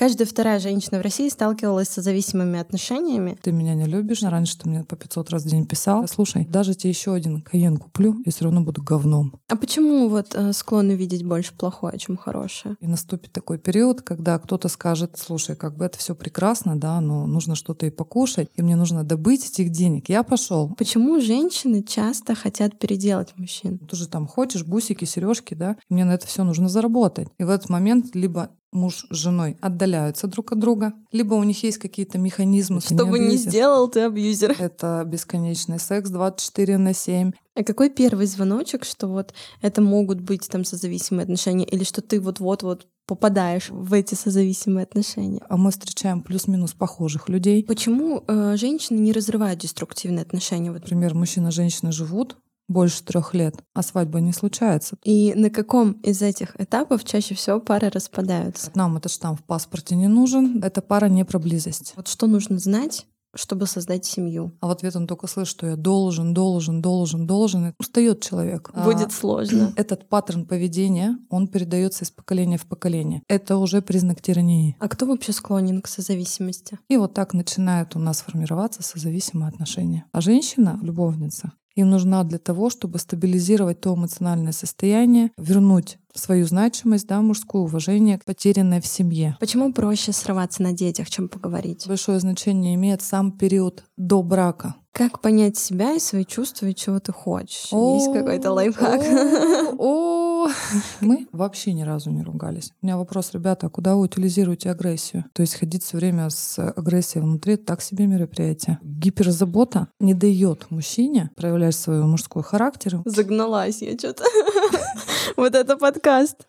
Каждая вторая женщина в России сталкивалась с зависимыми отношениями. Ты меня не любишь. Раньше ты мне по 500 раз в день писал. Слушай, даже тебе еще один каен куплю, и все равно буду говном. А почему вот э, склонны видеть больше плохое, чем хорошее? И наступит такой период, когда кто-то скажет, слушай, как бы это все прекрасно, да, но нужно что-то и покушать, и мне нужно добыть этих денег. Я пошел. Почему женщины часто хотят переделать мужчин? Ты же там хочешь бусики, сережки, да, и мне на это все нужно заработать. И в этот момент либо муж с женой отдаляются друг от друга, либо у них есть какие-то механизмы. Что бы ни сделал, ты абьюзер. Это бесконечный секс 24 на 7. А какой первый звоночек, что вот это могут быть там созависимые отношения, или что ты вот-вот-вот попадаешь в эти созависимые отношения? А мы встречаем плюс-минус похожих людей. Почему э, женщины не разрывают деструктивные отношения? Например, мужчина и женщина живут, больше трех лет, а свадьба не случается. И на каком из этих этапов чаще всего пары распадаются? Нам этот штамп в паспорте не нужен, эта пара не про близость. Вот что нужно знать, чтобы создать семью. А в ответ он только слышит, что я должен, должен, должен, должен. Устает человек. Будет а сложно. Этот паттерн поведения, он передается из поколения в поколение. Это уже признак тирании. А кто вообще склонен к созависимости? И вот так начинает у нас формироваться созависимые отношения. А женщина, любовница, им нужна для того, чтобы стабилизировать то эмоциональное состояние, вернуть свою значимость, да, мужское уважение, потерянное в семье. Почему проще срываться на детях, чем поговорить? Большое значение имеет сам период до брака. Как понять себя и свои чувства, и чего ты хочешь? Есть какой-то лайфхак? О, мы вообще ни разу не ругались. У меня вопрос, ребята, а куда вы утилизируете агрессию? То есть ходить все время с агрессией внутри — так себе мероприятие. Гиперзабота не дает мужчине проявлять свой мужской характер. Загналась я что-то. Вот это подкаст.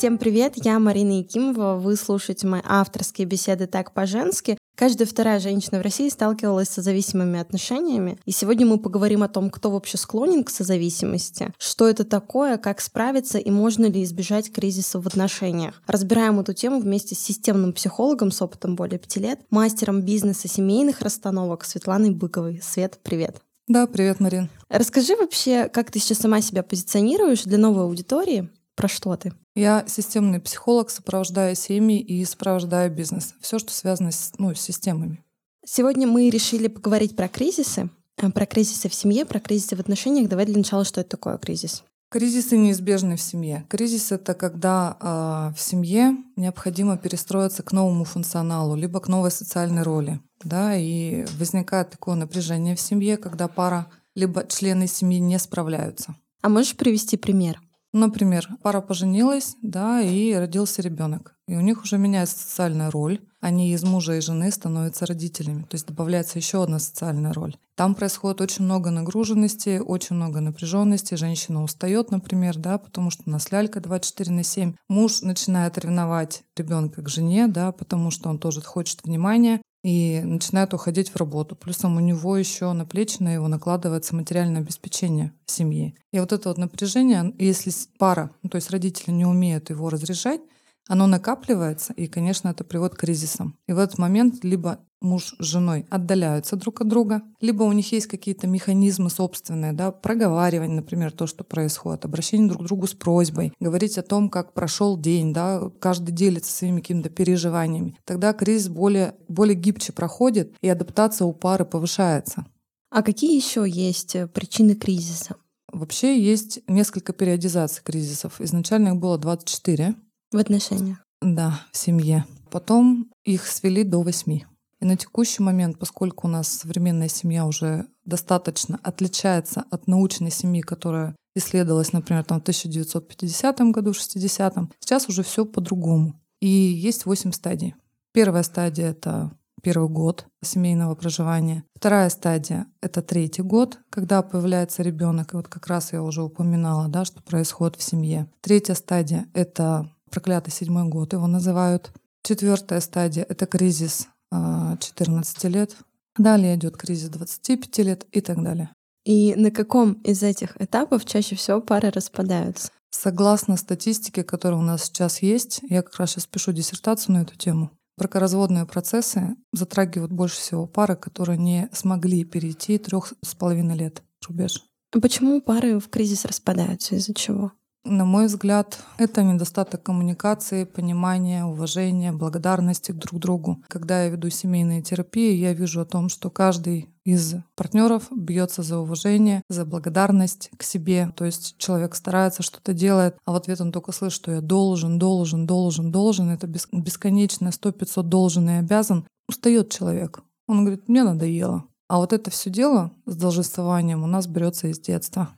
Всем привет, я Марина Якимова. Вы слушаете мои авторские беседы «Так по-женски». Каждая вторая женщина в России сталкивалась с зависимыми отношениями. И сегодня мы поговорим о том, кто вообще склонен к созависимости, что это такое, как справиться и можно ли избежать кризиса в отношениях. Разбираем эту тему вместе с системным психологом с опытом более пяти лет, мастером бизнеса семейных расстановок Светланой Быковой. Свет, привет. Да, привет, Марин. Расскажи вообще, как ты сейчас сама себя позиционируешь для новой аудитории, про что ты? Я системный психолог, сопровождаю семьи и сопровождаю бизнес. Все, что связано с, ну, с системами. Сегодня мы решили поговорить про кризисы, э, про кризисы в семье, про кризисы в отношениях. Давай для начала, что это такое кризис? Кризисы неизбежны в семье. Кризис это когда э, в семье необходимо перестроиться к новому функционалу, либо к новой социальной роли. Да, и возникает такое напряжение в семье, когда пара либо члены семьи не справляются. А можешь привести пример? Например, пара поженилась, да, и родился ребенок. И у них уже меняется социальная роль. Они из мужа и жены становятся родителями. То есть добавляется еще одна социальная роль. Там происходит очень много нагруженности, очень много напряженности. Женщина устает, например, да, потому что у нас лялька 24 на 7. Муж начинает ревновать ребенка к жене, да, потому что он тоже хочет внимания и начинает уходить в работу. Плюсом у него еще на плечи на его накладывается материальное обеспечение семьи. И вот это вот напряжение, если пара, ну, то есть родители не умеют его разрешать, оно накапливается, и, конечно, это приводит к кризисам. И в этот момент либо муж с женой отдаляются друг от друга, либо у них есть какие-то механизмы собственные, да, проговаривание, например, то, что происходит, обращение друг к другу с просьбой, говорить о том, как прошел день, да, каждый делится своими какими-то переживаниями. Тогда кризис более, более гибче проходит, и адаптация у пары повышается. А какие еще есть э, причины кризиса? Вообще есть несколько периодизаций кризисов. Изначально их было 24. В отношениях? Да, в семье. Потом их свели до восьми. И на текущий момент, поскольку у нас современная семья уже достаточно отличается от научной семьи, которая исследовалась, например, там, в 1950 году, 60-м, сейчас уже все по-другому. И есть восемь стадий. Первая стадия — это первый год семейного проживания. Вторая стадия — это третий год, когда появляется ребенок. И вот как раз я уже упоминала, да, что происходит в семье. Третья стадия — это проклятый седьмой год его называют. Четвертая стадия — это кризис 14 а, лет. Далее идет кризис 25 лет и так далее. И на каком из этих этапов чаще всего пары распадаются? Согласно статистике, которая у нас сейчас есть, я как раз сейчас пишу диссертацию на эту тему, бракоразводные процессы затрагивают больше всего пары, которые не смогли перейти трех с половиной лет рубеж. Почему пары в кризис распадаются? Из-за чего? На мой взгляд, это недостаток коммуникации, понимания, уважения, благодарности друг другу. Когда я веду семейные терапии, я вижу о том, что каждый из партнеров бьется за уважение, за благодарность к себе. То есть человек старается, что-то делает, а в ответ он только слышит, что я должен, должен, должен, должен. Это бесконечное сто пятьсот должен и обязан. Устает человек. Он говорит, мне надоело. А вот это все дело с должествованием у нас берется из детства.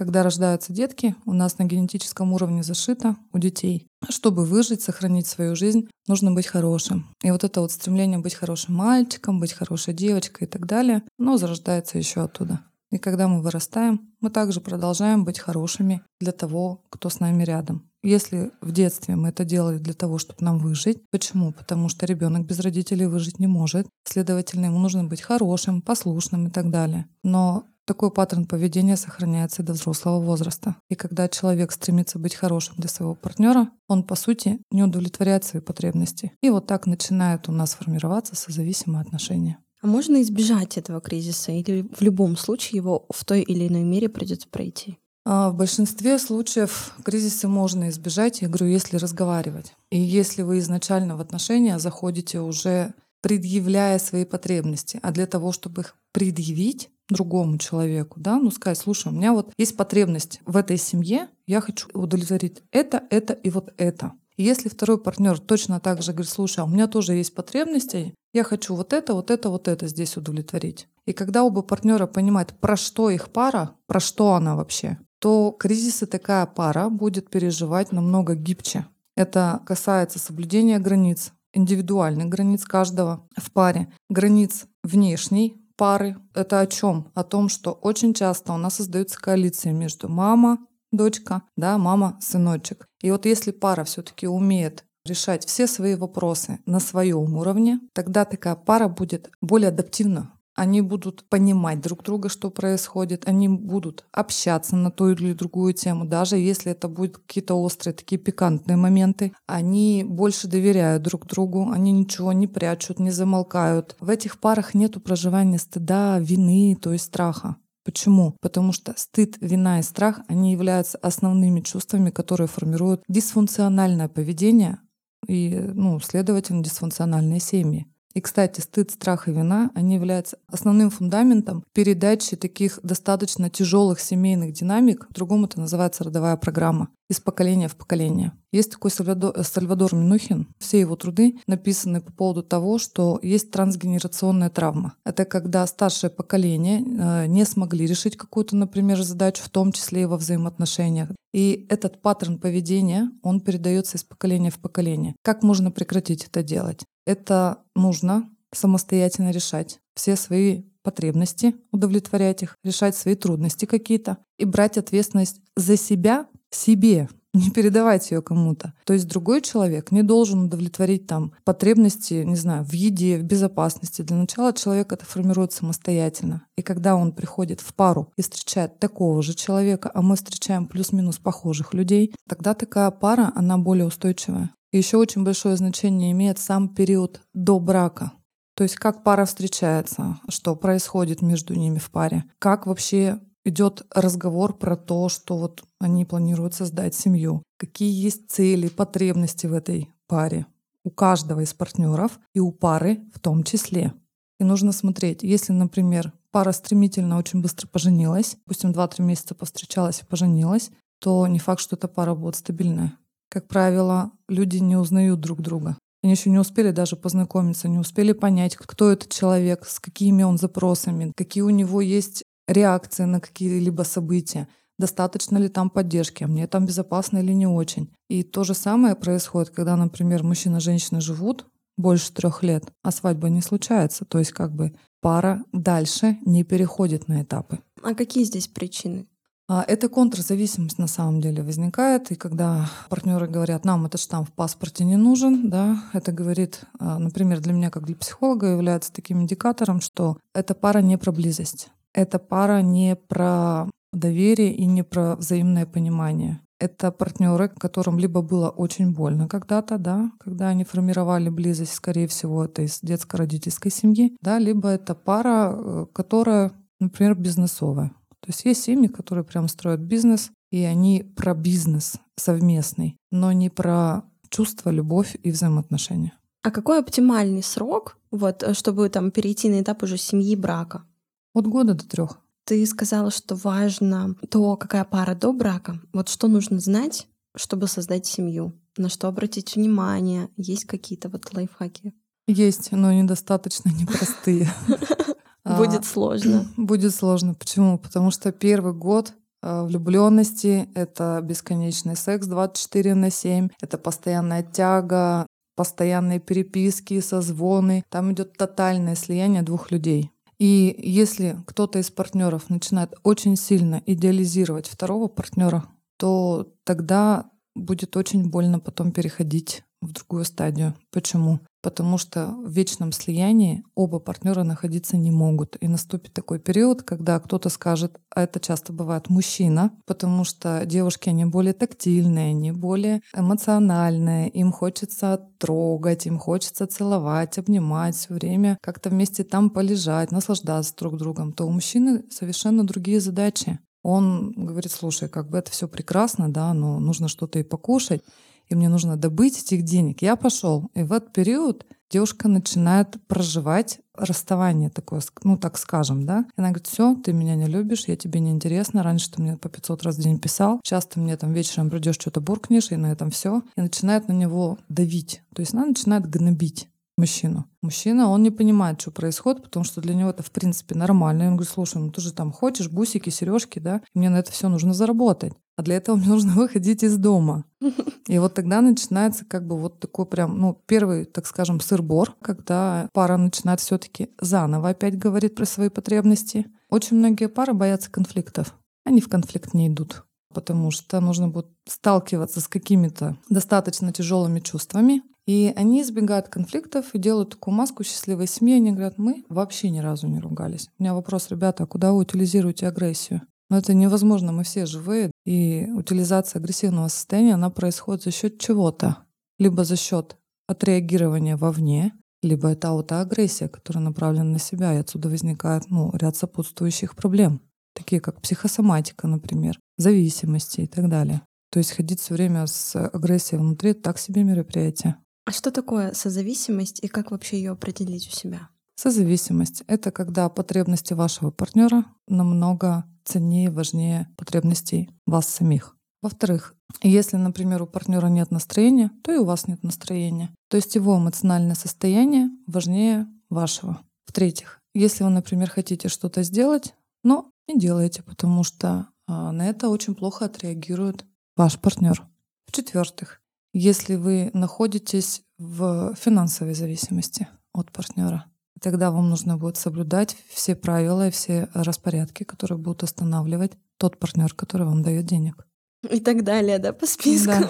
Когда рождаются детки, у нас на генетическом уровне зашито у детей. Чтобы выжить, сохранить свою жизнь, нужно быть хорошим. И вот это вот стремление быть хорошим мальчиком, быть хорошей девочкой и так далее, оно зарождается еще оттуда. И когда мы вырастаем, мы также продолжаем быть хорошими для того, кто с нами рядом. Если в детстве мы это делали для того, чтобы нам выжить, почему? Потому что ребенок без родителей выжить не может. Следовательно, ему нужно быть хорошим, послушным и так далее. Но такой паттерн поведения сохраняется до взрослого возраста. И когда человек стремится быть хорошим для своего партнера, он, по сути, не удовлетворяет свои потребности. И вот так начинает у нас формироваться созависимые отношения. А можно избежать этого кризиса или в любом случае его в той или иной мере придется пройти? А в большинстве случаев кризисы можно избежать, я говорю, если разговаривать. И если вы изначально в отношения заходите уже предъявляя свои потребности, а для того, чтобы их предъявить, другому человеку, да, ну сказать, слушай, у меня вот есть потребность в этой семье, я хочу удовлетворить это, это и вот это. И если второй партнер точно так же говорит, слушай, а у меня тоже есть потребности, я хочу вот это, вот это, вот это здесь удовлетворить. И когда оба партнера понимают, про что их пара, про что она вообще, то кризисы такая пара будет переживать намного гибче. Это касается соблюдения границ, индивидуальных границ каждого в паре, границ внешней, пары. Это о чем? О том, что очень часто у нас создаются коалиции между мама, дочка, да, мама, сыночек. И вот если пара все-таки умеет решать все свои вопросы на своем уровне, тогда такая пара будет более адаптивна они будут понимать друг друга, что происходит, они будут общаться на ту или другую тему, даже если это будут какие-то острые, такие пикантные моменты. Они больше доверяют друг другу, они ничего не прячут, не замолкают. В этих парах нет проживания стыда, вины, то есть страха. Почему? Потому что стыд, вина и страх, они являются основными чувствами, которые формируют дисфункциональное поведение и, ну, следовательно, дисфункциональные семьи. И, кстати, стыд, страх и вина, они являются основным фундаментом передачи таких достаточно тяжелых семейных динамик. Другому это называется родовая программа из поколения в поколение. Есть такой Сальвадор, Сальвадор Минухин. Все его труды написаны по поводу того, что есть трансгенерационная травма. Это когда старшее поколение э, не смогли решить какую-то, например, задачу, в том числе и во взаимоотношениях. И этот паттерн поведения, он передается из поколения в поколение. Как можно прекратить это делать? Это нужно самостоятельно решать все свои потребности, удовлетворять их, решать свои трудности какие-то и брать ответственность за себя себе, не передавать ее кому-то. То есть другой человек не должен удовлетворить там потребности, не знаю, в еде, в безопасности. Для начала человек это формирует самостоятельно. И когда он приходит в пару и встречает такого же человека, а мы встречаем плюс-минус похожих людей, тогда такая пара, она более устойчивая. И еще очень большое значение имеет сам период до брака. То есть как пара встречается, что происходит между ними в паре, как вообще идет разговор про то, что вот они планируют создать семью, какие есть цели, потребности в этой паре у каждого из партнеров и у пары в том числе. И нужно смотреть, если, например, пара стремительно очень быстро поженилась, допустим, 2-3 месяца повстречалась и поженилась, то не факт, что эта пара будет стабильная. Как правило, люди не узнают друг друга. Они еще не успели даже познакомиться, не успели понять, кто этот человек, с какими он запросами, какие у него есть реакции на какие-либо события, достаточно ли там поддержки, а мне там безопасно или не очень. И то же самое происходит, когда, например, мужчина и женщина живут больше трех лет, а свадьба не случается. То есть как бы пара дальше не переходит на этапы. А какие здесь причины? А, эта контрзависимость на самом деле возникает, и когда партнеры говорят, нам этот штамп в паспорте не нужен, да, это говорит, а, например, для меня как для психолога является таким индикатором, что эта пара не про близость, эта пара не про доверие и не про взаимное понимание. Это партнеры, которым либо было очень больно когда-то, да, когда они формировали близость, скорее всего, это из детско-родительской семьи, да, либо это пара, э, которая, например, бизнесовая То есть есть семьи, которые прям строят бизнес, и они про бизнес совместный, но не про чувство, любовь и взаимоотношения. А какой оптимальный срок, вот, э, чтобы там перейти на этап уже семьи брака? От года до трех. Ты сказала, что важно то, какая пара до брака. Вот что нужно знать, чтобы создать семью? На что обратить внимание? Есть какие-то вот лайфхаки? Есть, но недостаточно непростые. Будет сложно. Будет сложно. Почему? Потому что первый год а, влюбленности это бесконечный секс 24 на 7, это постоянная тяга, постоянные переписки, созвоны. Там идет тотальное слияние двух людей. И если кто-то из партнеров начинает очень сильно идеализировать второго партнера, то тогда будет очень больно потом переходить в другую стадию. Почему? Потому что в вечном слиянии оба партнера находиться не могут. И наступит такой период, когда кто-то скажет, а это часто бывает мужчина, потому что девушки, они более тактильные, они более эмоциональные, им хочется трогать, им хочется целовать, обнимать все время, как-то вместе там полежать, наслаждаться друг другом, то у мужчины совершенно другие задачи. Он говорит, слушай, как бы это все прекрасно, да, но нужно что-то и покушать и мне нужно добыть этих денег. Я пошел. И в этот период девушка начинает проживать расставание такое, ну так скажем, да. И она говорит, все, ты меня не любишь, я тебе не интересна. Раньше ты мне по 500 раз в день писал, сейчас ты мне там вечером придешь, что-то буркнешь, и на этом все. И начинает на него давить. То есть она начинает гнобить мужчину. Мужчина, он не понимает, что происходит, потому что для него это в принципе нормально. И он говорит, слушай, ну ты же там хочешь бусики, сережки, да? Мне на это все нужно заработать. А для этого мне нужно выходить из дома. И вот тогда начинается как бы вот такой прям, ну, первый, так скажем, сырбор, когда пара начинает все таки заново опять говорить про свои потребности. Очень многие пары боятся конфликтов. Они в конфликт не идут потому что нужно будет сталкиваться с какими-то достаточно тяжелыми чувствами, и они избегают конфликтов и делают такую маску счастливой семьи. Они говорят, мы вообще ни разу не ругались. У меня вопрос, ребята, а куда вы утилизируете агрессию? Но это невозможно, мы все живые. И утилизация агрессивного состояния, она происходит за счет чего-то. Либо за счет отреагирования вовне, либо это аутоагрессия, которая направлена на себя, и отсюда возникает ну, ряд сопутствующих проблем, такие как психосоматика, например, зависимости и так далее. То есть ходить все время с агрессией внутри — так себе мероприятие. А что такое созависимость и как вообще ее определить у себя? Созависимость — это когда потребности вашего партнера намного ценнее, важнее потребностей вас самих. Во-вторых, если, например, у партнера нет настроения, то и у вас нет настроения. То есть его эмоциональное состояние важнее вашего. В-третьих, если вы, например, хотите что-то сделать, но не делаете, потому что а, на это очень плохо отреагирует ваш партнер. В-четвертых, если вы находитесь в финансовой зависимости от партнера. Тогда вам нужно будет соблюдать все правила и все распорядки, которые будут останавливать тот партнер, который вам дает денег. И так далее, да, по списку. Да.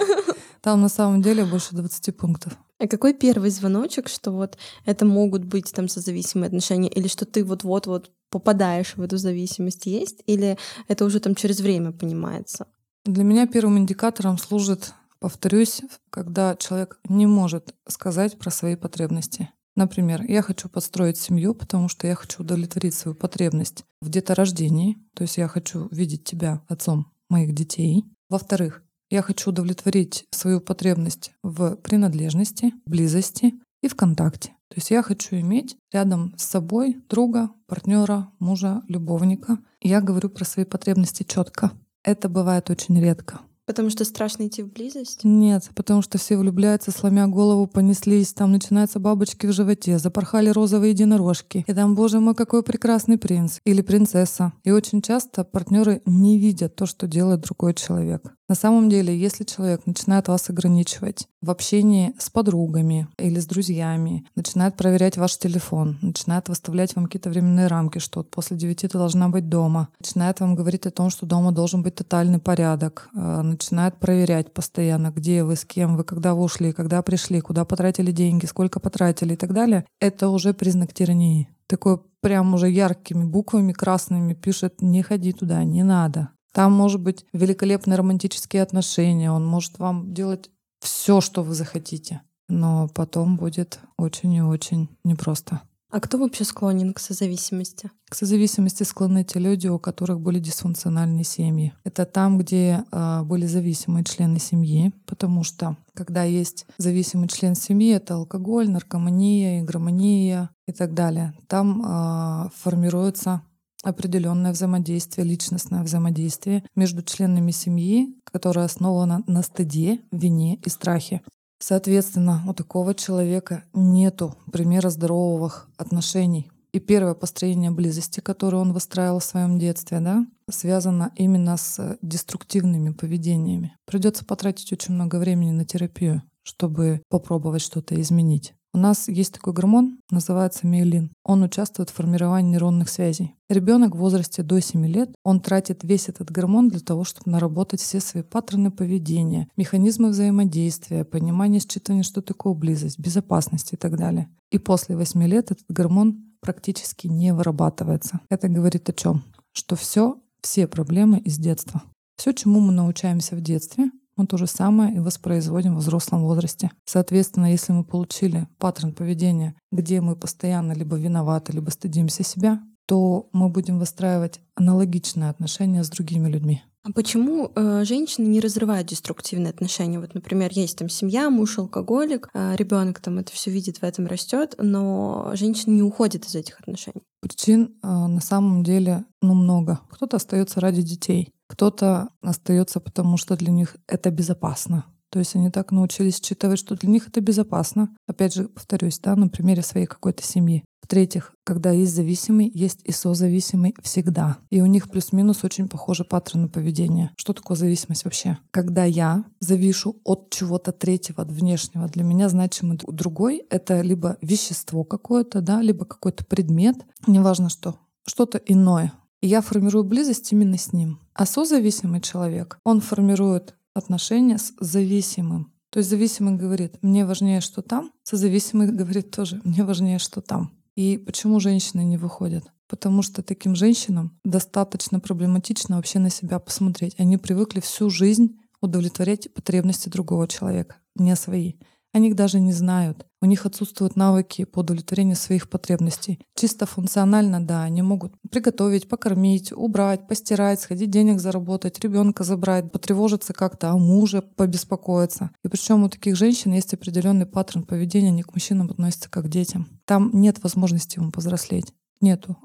Там на самом деле больше 20 пунктов. А какой первый звоночек, что вот это могут быть там созависимые отношения, или что ты вот-вот-вот попадаешь в эту зависимость, есть? Или это уже там через время понимается? Для меня первым индикатором служит Повторюсь, когда человек не может сказать про свои потребности. Например, я хочу построить семью, потому что я хочу удовлетворить свою потребность в деторождении, то есть я хочу видеть тебя отцом моих детей. Во-вторых, я хочу удовлетворить свою потребность в принадлежности, близости и в контакте. То есть я хочу иметь рядом с собой друга, партнера, мужа, любовника. я говорю про свои потребности четко. Это бывает очень редко. Потому что страшно идти в близость? Нет, потому что все влюбляются, сломя голову, понеслись, там начинаются бабочки в животе, запорхали розовые единорожки. И там, боже мой, какой прекрасный принц или принцесса. И очень часто партнеры не видят то, что делает другой человек. На самом деле, если человек начинает вас ограничивать в общении с подругами или с друзьями, начинает проверять ваш телефон, начинает выставлять вам какие-то временные рамки, что после девяти ты должна быть дома, начинает вам говорить о том, что дома должен быть тотальный порядок, э, начинает проверять постоянно, где вы, с кем вы, когда вы ушли, когда пришли, куда потратили деньги, сколько потратили и так далее, это уже признак тирании. Такой прям уже яркими буквами красными пишет «не ходи туда, не над». Там может быть великолепные романтические отношения, он может вам делать все, что вы захотите. Но потом будет очень и очень непросто. А кто вообще склонен к созависимости? К созависимости склонны те люди, у которых были дисфункциональные семьи. Это там, где э, были зависимые члены семьи, потому что когда есть зависимый член семьи, это алкоголь, наркомания, игромания и так далее. Там э, формируется определенное взаимодействие, личностное взаимодействие между членами семьи, которое основано на стыде, вине и страхе. Соответственно, у такого человека нету примера здоровых отношений. И первое построение близости, которое он выстраивал в своем детстве, да, связано именно с деструктивными поведениями. Придется потратить очень много времени на терапию, чтобы попробовать что-то изменить. У нас есть такой гормон, называется миелин. Он участвует в формировании нейронных связей. Ребенок в возрасте до 7 лет, он тратит весь этот гормон для того, чтобы наработать все свои паттерны поведения, механизмы взаимодействия, понимание, считывание, что такое близость, безопасность и так далее. И после 8 лет этот гормон практически не вырабатывается. Это говорит о чем? Что все, все проблемы из детства. Все, чему мы научаемся в детстве, мы то же самое и воспроизводим в взрослом возрасте. Соответственно, если мы получили паттерн поведения, где мы постоянно либо виноваты, либо стыдимся себя, то мы будем выстраивать аналогичные отношения с другими людьми. А почему э, женщины не разрывают деструктивные отношения? Вот, например, есть там семья, муж алкоголик, э, ребенок там это все видит, в этом растет, но женщина не уходит из этих отношений. Причин э, на самом деле ну много. Кто-то остается ради детей, кто-то остается, потому что для них это безопасно. То есть они так научились считывать, что для них это безопасно. Опять же, повторюсь, да, на примере своей какой-то семьи. В-третьих, когда есть зависимый, есть и созависимый всегда. И у них плюс-минус очень похожи паттерны поведения. Что такое зависимость вообще? Когда я завишу от чего-то третьего, от внешнего, для меня значимый другой — это либо вещество какое-то, да, либо какой-то предмет, неважно что, что-то иное. И я формирую близость именно с ним. А созависимый человек, он формирует отношения с зависимым. То есть зависимый говорит, мне важнее, что там, созависимый говорит тоже, мне важнее, что там. И почему женщины не выходят? Потому что таким женщинам достаточно проблематично вообще на себя посмотреть. Они привыкли всю жизнь удовлетворять потребности другого человека, не свои. Они их даже не знают. У них отсутствуют навыки по удовлетворению своих потребностей. Чисто функционально, да, они могут приготовить, покормить, убрать, постирать, сходить денег заработать, ребенка забрать, потревожиться как-то, о муже побеспокоиться. И причем у таких женщин есть определенный паттерн поведения, они к мужчинам относятся как к детям. Там нет возможности ему повзрослеть. Нету.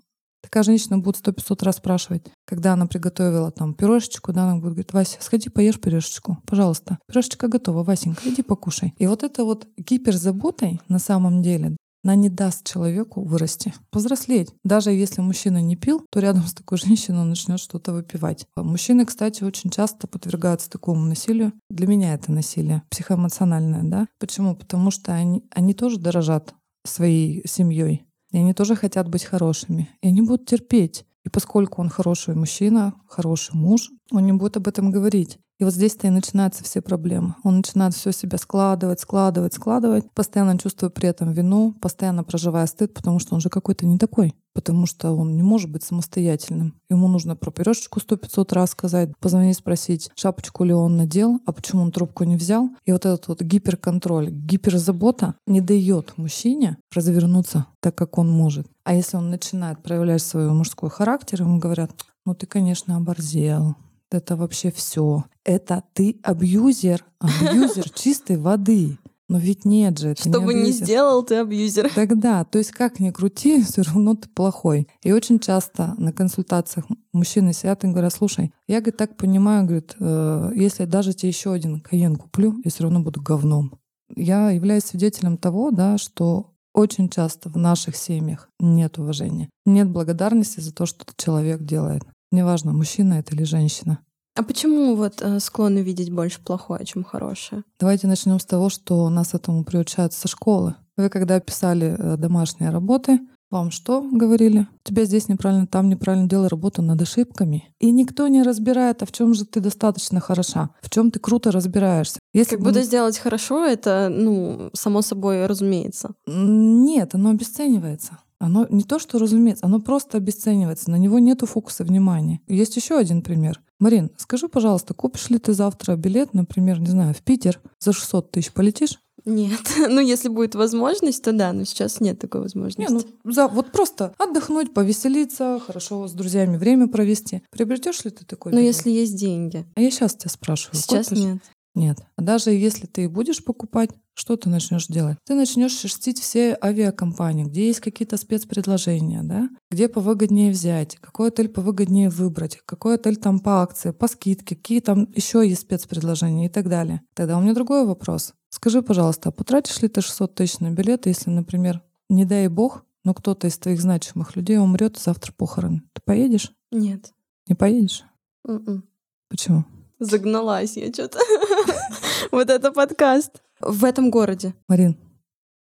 Такая женщина будет сто пятьсот раз спрашивать, когда она приготовила там пирожечку, да, она будет говорить, Вася, сходи поешь пирожечку, пожалуйста. Пирожечка готова, Васенька, иди покушай. И вот это вот гиперзаботой на самом деле она не даст человеку вырасти, повзрослеть. Даже если мужчина не пил, то рядом с такой женщиной он начнет что-то выпивать. Мужчины, кстати, очень часто подвергаются такому насилию. Для меня это насилие психоэмоциональное, да. Почему? Потому что они, они тоже дорожат своей семьей. И они тоже хотят быть хорошими. И они будут терпеть. И поскольку он хороший мужчина, хороший муж, он не будет об этом говорить. И вот здесь-то и начинаются все проблемы. Он начинает все себя складывать, складывать, складывать, постоянно чувствуя при этом вину, постоянно проживая стыд, потому что он же какой-то не такой. Потому что он не может быть самостоятельным. Ему нужно про пирожечку сто пятьсот раз сказать, позвонить, спросить, шапочку ли он надел, а почему он трубку не взял. И вот этот вот гиперконтроль, гиперзабота не дает мужчине развернуться так, как он может. А если он начинает проявлять свой мужской характер, ему говорят, ну ты, конечно, оборзел, это вообще все. Это ты абьюзер, абьюзер чистой воды. Но ведь нет же. Что бы ни сделал, ты абьюзер. Тогда, то есть как ни крути, все равно ты плохой. И очень часто на консультациях мужчины сидят и говорят, слушай, я говорит, так понимаю, говорит, э, если даже тебе еще один каен куплю, я все равно буду говном. Я являюсь свидетелем того, да, что очень часто в наших семьях нет уважения, нет благодарности за то, что человек делает. Неважно, мужчина это или женщина. А почему вот э, склонны видеть больше плохое, чем хорошее? Давайте начнем с того, что нас этому приучают со школы. Вы когда писали э, домашние работы, вам что говорили? Тебя здесь неправильно, там неправильно делай работу над ошибками. И никто не разбирает, а в чем же ты достаточно хороша, в чем ты круто разбираешься. Если как будто сделать хорошо, это, ну, само собой разумеется. Нет, оно обесценивается. Оно не то, что разумеется, оно просто обесценивается, на него нету фокуса внимания. Есть еще один пример. Марин, скажи, пожалуйста, купишь ли ты завтра билет, например, не знаю, в Питер за 600 тысяч полетишь? Нет. Ну, если будет возможность, то да, но сейчас нет такой возможности. Не, ну, за, вот просто отдохнуть, повеселиться, хорошо с друзьями время провести. Приобретешь ли ты такой? Ну, если есть деньги. А я сейчас тебя спрашиваю. Сейчас купишь? нет. Нет. А даже если ты будешь покупать, что ты начнешь делать? Ты начнешь шерстить все авиакомпании, где есть какие-то спецпредложения, да? где повыгоднее взять, какой отель повыгоднее выбрать, какой отель там по акции, по скидке, какие там еще есть спецпредложения и так далее. Тогда у меня другой вопрос. Скажи, пожалуйста, а потратишь ли ты 600 тысяч на билет, если, например, не дай бог, но кто-то из твоих значимых людей умрет завтра похороны? Ты поедешь? Нет. Не поедешь? Mm-mm. М-м. Почему? Загналась я что-то. Вот это подкаст. В этом городе. Марин,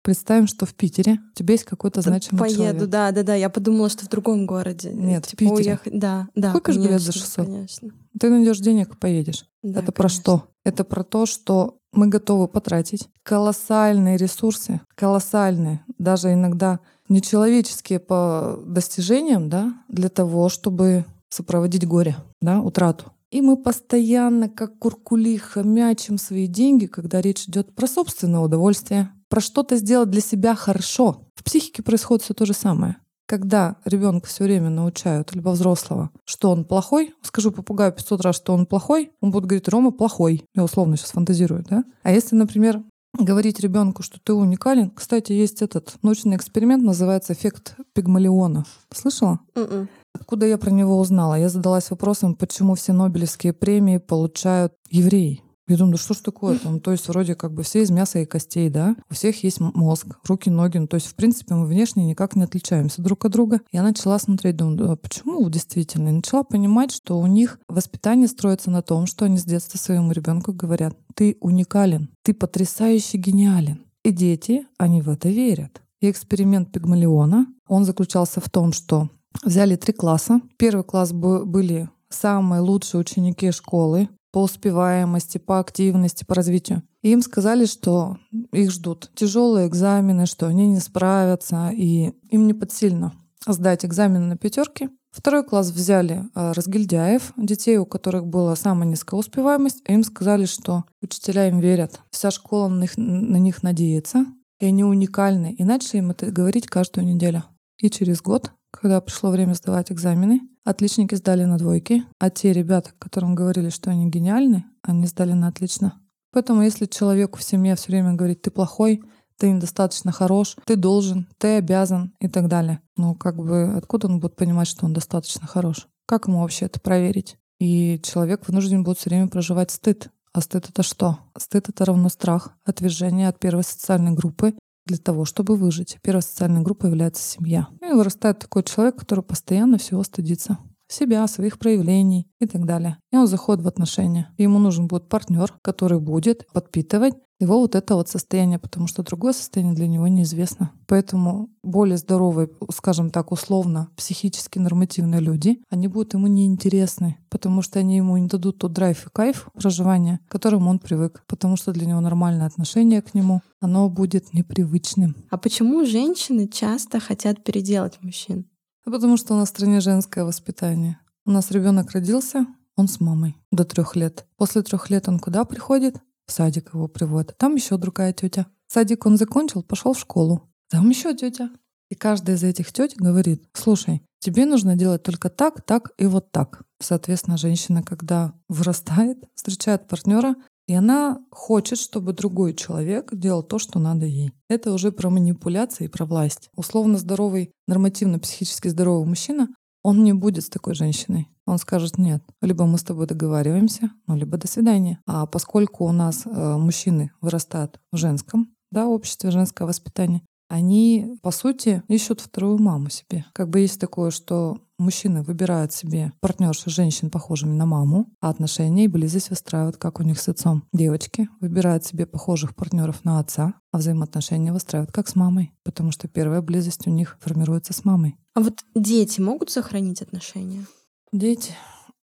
представим, что в Питере у тебя есть какой-то значимый Поеду, человек. да, да, да. Я подумала, что в другом городе. Нет, типа, в Питере. Уехать. Да, да. Купишь билет за 600? Конечно. Ты найдешь денег и поедешь. Да, Это конечно. про что? Это про то, что мы готовы потратить колоссальные ресурсы, колоссальные, даже иногда нечеловеческие по достижениям, да, для того, чтобы сопроводить горе, да, утрату. И мы постоянно, как куркулиха, мячим свои деньги, когда речь идет про собственное удовольствие, про что-то сделать для себя хорошо. В психике происходит все то же самое. Когда ребенка все время научают, либо взрослого, что он плохой, скажу попугаю 500 раз, что он плохой, он будет говорить, Рома плохой. Я условно сейчас фантазирую, да? А если, например, говорить ребенку, что ты уникален. Кстати, есть этот научный эксперимент, называется эффект Пигмалиона. Слышала? Mm-mm. Откуда я про него узнала? Я задалась вопросом, почему все Нобелевские премии получают евреи. Я думаю, да что ж такое там? То есть вроде как бы все из мяса и костей, да? У всех есть мозг, руки, ноги. Ну, то есть, в принципе, мы внешне никак не отличаемся друг от друга. Я начала смотреть, думаю, да, почему действительно? И начала понимать, что у них воспитание строится на том, что они с детства своему ребенку говорят, ты уникален, ты потрясающе гениален. И дети, они в это верят. И эксперимент Пигмалиона, он заключался в том, что Взяли три класса. Первый класс были самые лучшие ученики школы по успеваемости, по активности, по развитию. И им сказали, что их ждут тяжелые экзамены, что они не справятся, и им не подсильно сдать экзамены на пятерки. Второй класс взяли а, разгильдяев, детей, у которых была самая низкая успеваемость, им сказали, что учителя им верят, вся школа на них, на них надеется, и они уникальны. И начали им это говорить каждую неделю. И через год когда пришло время сдавать экзамены, отличники сдали на двойки, а те ребята, которым говорили, что они гениальны, они сдали на отлично. Поэтому если человеку в семье все время говорит, ты плохой, ты недостаточно хорош, ты должен, ты обязан и так далее. Ну, как бы, откуда он будет понимать, что он достаточно хорош? Как ему вообще это проверить? И человек вынужден будет все время проживать стыд. А стыд — это что? Стыд — это равно страх, отвержение от первой социальной группы для того, чтобы выжить. Первая социальная группа является семья. И вырастает такой человек, который постоянно всего стыдится себя, своих проявлений и так далее. И он заходит в отношения. И ему нужен будет партнер, который будет подпитывать его вот это вот состояние, потому что другое состояние для него неизвестно. Поэтому более здоровые, скажем так, условно, психически нормативные люди, они будут ему неинтересны, потому что они ему не дадут тот драйв и кайф проживания, к которому он привык, потому что для него нормальное отношение к нему, оно будет непривычным. А почему женщины часто хотят переделать мужчин? А потому что у нас в стране женское воспитание. У нас ребенок родился, он с мамой до трех лет. После трех лет он куда приходит? В садик его приводят. Там еще другая тетя. Садик он закончил, пошел в школу. Там еще тетя. И каждая из этих теть говорит, слушай, тебе нужно делать только так, так и вот так. Соответственно, женщина, когда вырастает, встречает партнера, и она хочет, чтобы другой человек делал то, что надо ей. Это уже про манипуляции и про власть. Условно здоровый, нормативно-психически здоровый мужчина, он не будет с такой женщиной. Он скажет нет. Либо мы с тобой договариваемся, ну, либо до свидания. А поскольку у нас э, мужчины вырастают в женском да, обществе, женское воспитание, они, по сути, ищут вторую маму себе. Как бы есть такое, что мужчины выбирают себе партнерши женщин, похожими на маму, а отношения и близость выстраивают, как у них с отцом. Девочки выбирают себе похожих партнеров на отца, а взаимоотношения выстраивают как с мамой, потому что первая близость у них формируется с мамой. А вот дети могут сохранить отношения? Дети.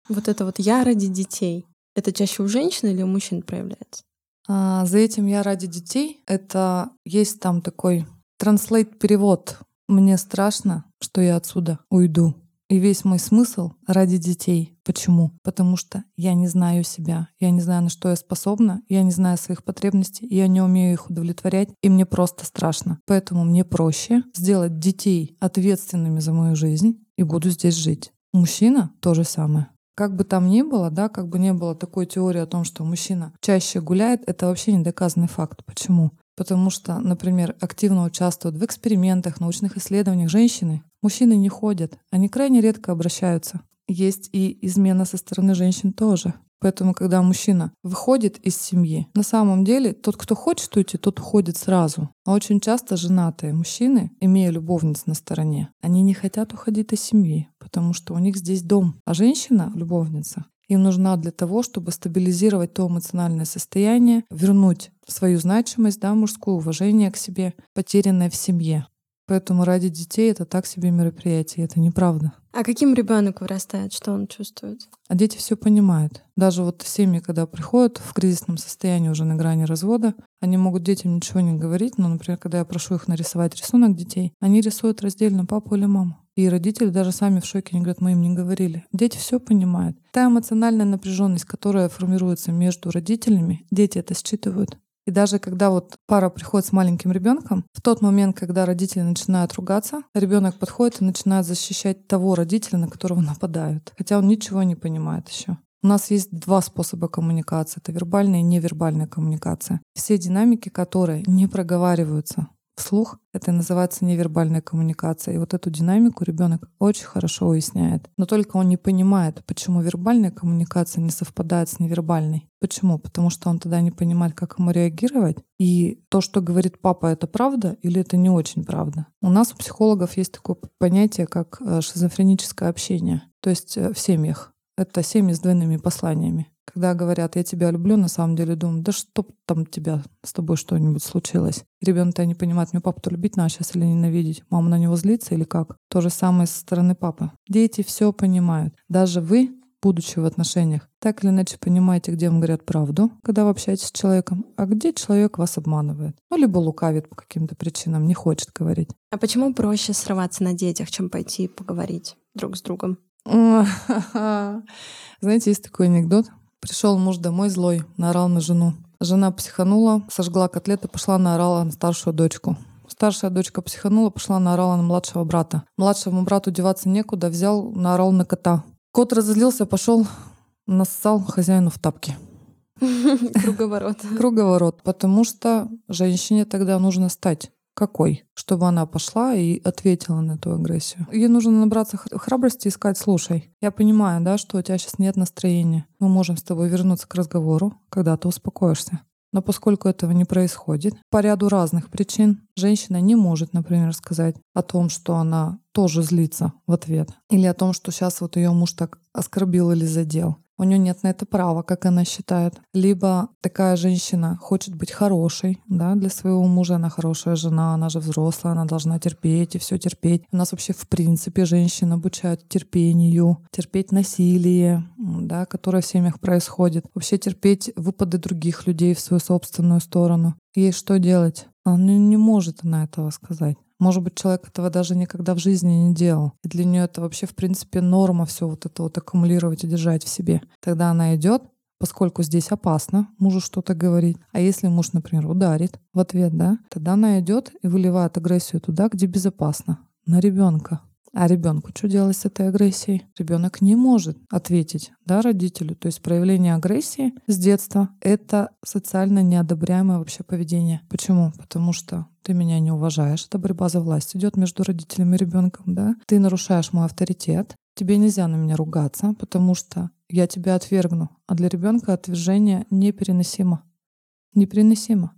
Вот это вот я ради детей. Это чаще у женщин или у мужчин проявляется? А, за этим я ради детей. Это есть там такой транслейт перевод. Мне страшно, что я отсюда уйду И весь мой смысл ради детей. Почему? Потому что я не знаю себя, я не знаю, на что я способна, я не знаю своих потребностей, я не умею их удовлетворять, и мне просто страшно. Поэтому мне проще сделать детей ответственными за мою жизнь и буду здесь жить. Мужчина — то же самое. Как бы там ни было, да, как бы не было такой теории о том, что мужчина чаще гуляет, это вообще не доказанный факт. Почему? Потому что, например, активно участвуют в экспериментах, научных исследованиях женщины. Мужчины не ходят, они крайне редко обращаются. Есть и измена со стороны женщин тоже. Поэтому, когда мужчина выходит из семьи, на самом деле тот, кто хочет уйти, тот уходит сразу. А очень часто женатые мужчины, имея любовниц на стороне, они не хотят уходить из семьи, потому что у них здесь дом. А женщина, любовница, им нужна для того, чтобы стабилизировать то эмоциональное состояние, вернуть свою значимость, да, мужское уважение к себе, потерянное в семье. Поэтому ради детей это так себе мероприятие, это неправда. А каким ребенок вырастает, что он чувствует? А дети все понимают. Даже вот семьи, когда приходят в кризисном состоянии уже на грани развода, они могут детям ничего не говорить, но, например, когда я прошу их нарисовать рисунок детей, они рисуют раздельно папу или маму. И родители даже сами в шоке, они говорят, мы им не говорили. Дети все понимают. Та эмоциональная напряженность, которая формируется между родителями, дети это считывают. И даже когда вот пара приходит с маленьким ребенком, в тот момент, когда родители начинают ругаться, ребенок подходит и начинает защищать того родителя, на которого нападают, хотя он ничего не понимает еще. У нас есть два способа коммуникации. Это вербальная и невербальная коммуникация. Все динамики, которые не проговариваются вслух. Это называется невербальная коммуникация. И вот эту динамику ребенок очень хорошо уясняет. Но только он не понимает, почему вербальная коммуникация не совпадает с невербальной. Почему? Потому что он тогда не понимает, как ему реагировать. И то, что говорит папа, это правда или это не очень правда. У нас у психологов есть такое понятие, как э, шизофреническое общение. То есть э, в семьях. Это семьи с двойными посланиями. Когда говорят, я тебя люблю, на самом деле думаю, да что там тебя, с тобой что-нибудь случилось. Ребенок-то не понимает, мне папу-то любить надо сейчас или ненавидеть. Мама на него злится или как? То же самое со стороны папы. Дети все понимают. Даже вы, будучи в отношениях, так или иначе понимаете, где вам говорят правду, когда вы общаетесь с человеком, а где человек вас обманывает. Ну, либо лукавит по каким-то причинам, не хочет говорить. А почему проще срываться на детях, чем пойти поговорить друг с другом? Знаете, есть такой анекдот. Пришел муж домой злой, наорал на жену. Жена психанула, сожгла котлеты, пошла наорала на старшую дочку. Старшая дочка психанула, пошла наорала на младшего брата. Младшему брату деваться некуда, взял, наорал на кота. Кот разозлился, пошел, нассал хозяину в тапки. Круговорот. Круговорот, потому что женщине тогда нужно стать какой, чтобы она пошла и ответила на эту агрессию. Ей нужно набраться храбрости и сказать, слушай, я понимаю, да, что у тебя сейчас нет настроения. Мы можем с тобой вернуться к разговору, когда ты успокоишься. Но поскольку этого не происходит, по ряду разных причин, женщина не может, например, сказать о том, что она тоже злится в ответ. Или о том, что сейчас вот ее муж так оскорбил или задел у нее нет на это права, как она считает. Либо такая женщина хочет быть хорошей, да, для своего мужа она хорошая жена, она же взрослая, она должна терпеть и все терпеть. У нас вообще в принципе женщин обучают терпению, терпеть насилие, да, которое в семьях происходит, вообще терпеть выпады других людей в свою собственную сторону. Ей что делать? Она не может она этого сказать. Может быть, человек этого даже никогда в жизни не делал. И для нее это вообще, в принципе, норма все вот это вот аккумулировать и держать в себе. Тогда она идет, поскольку здесь опасно мужу что-то говорить. А если муж, например, ударит в ответ, да, тогда она идет и выливает агрессию туда, где безопасно, на ребенка. А ребенку что делать с этой агрессией? Ребенок не может ответить да, родителю. То есть проявление агрессии с детства — это социально неодобряемое вообще поведение. Почему? Потому что ты меня не уважаешь, это борьба за власть идет между родителями и ребенком, да? Ты нарушаешь мой авторитет, тебе нельзя на меня ругаться, потому что я тебя отвергну. А для ребенка отвержение непереносимо. Непереносимо.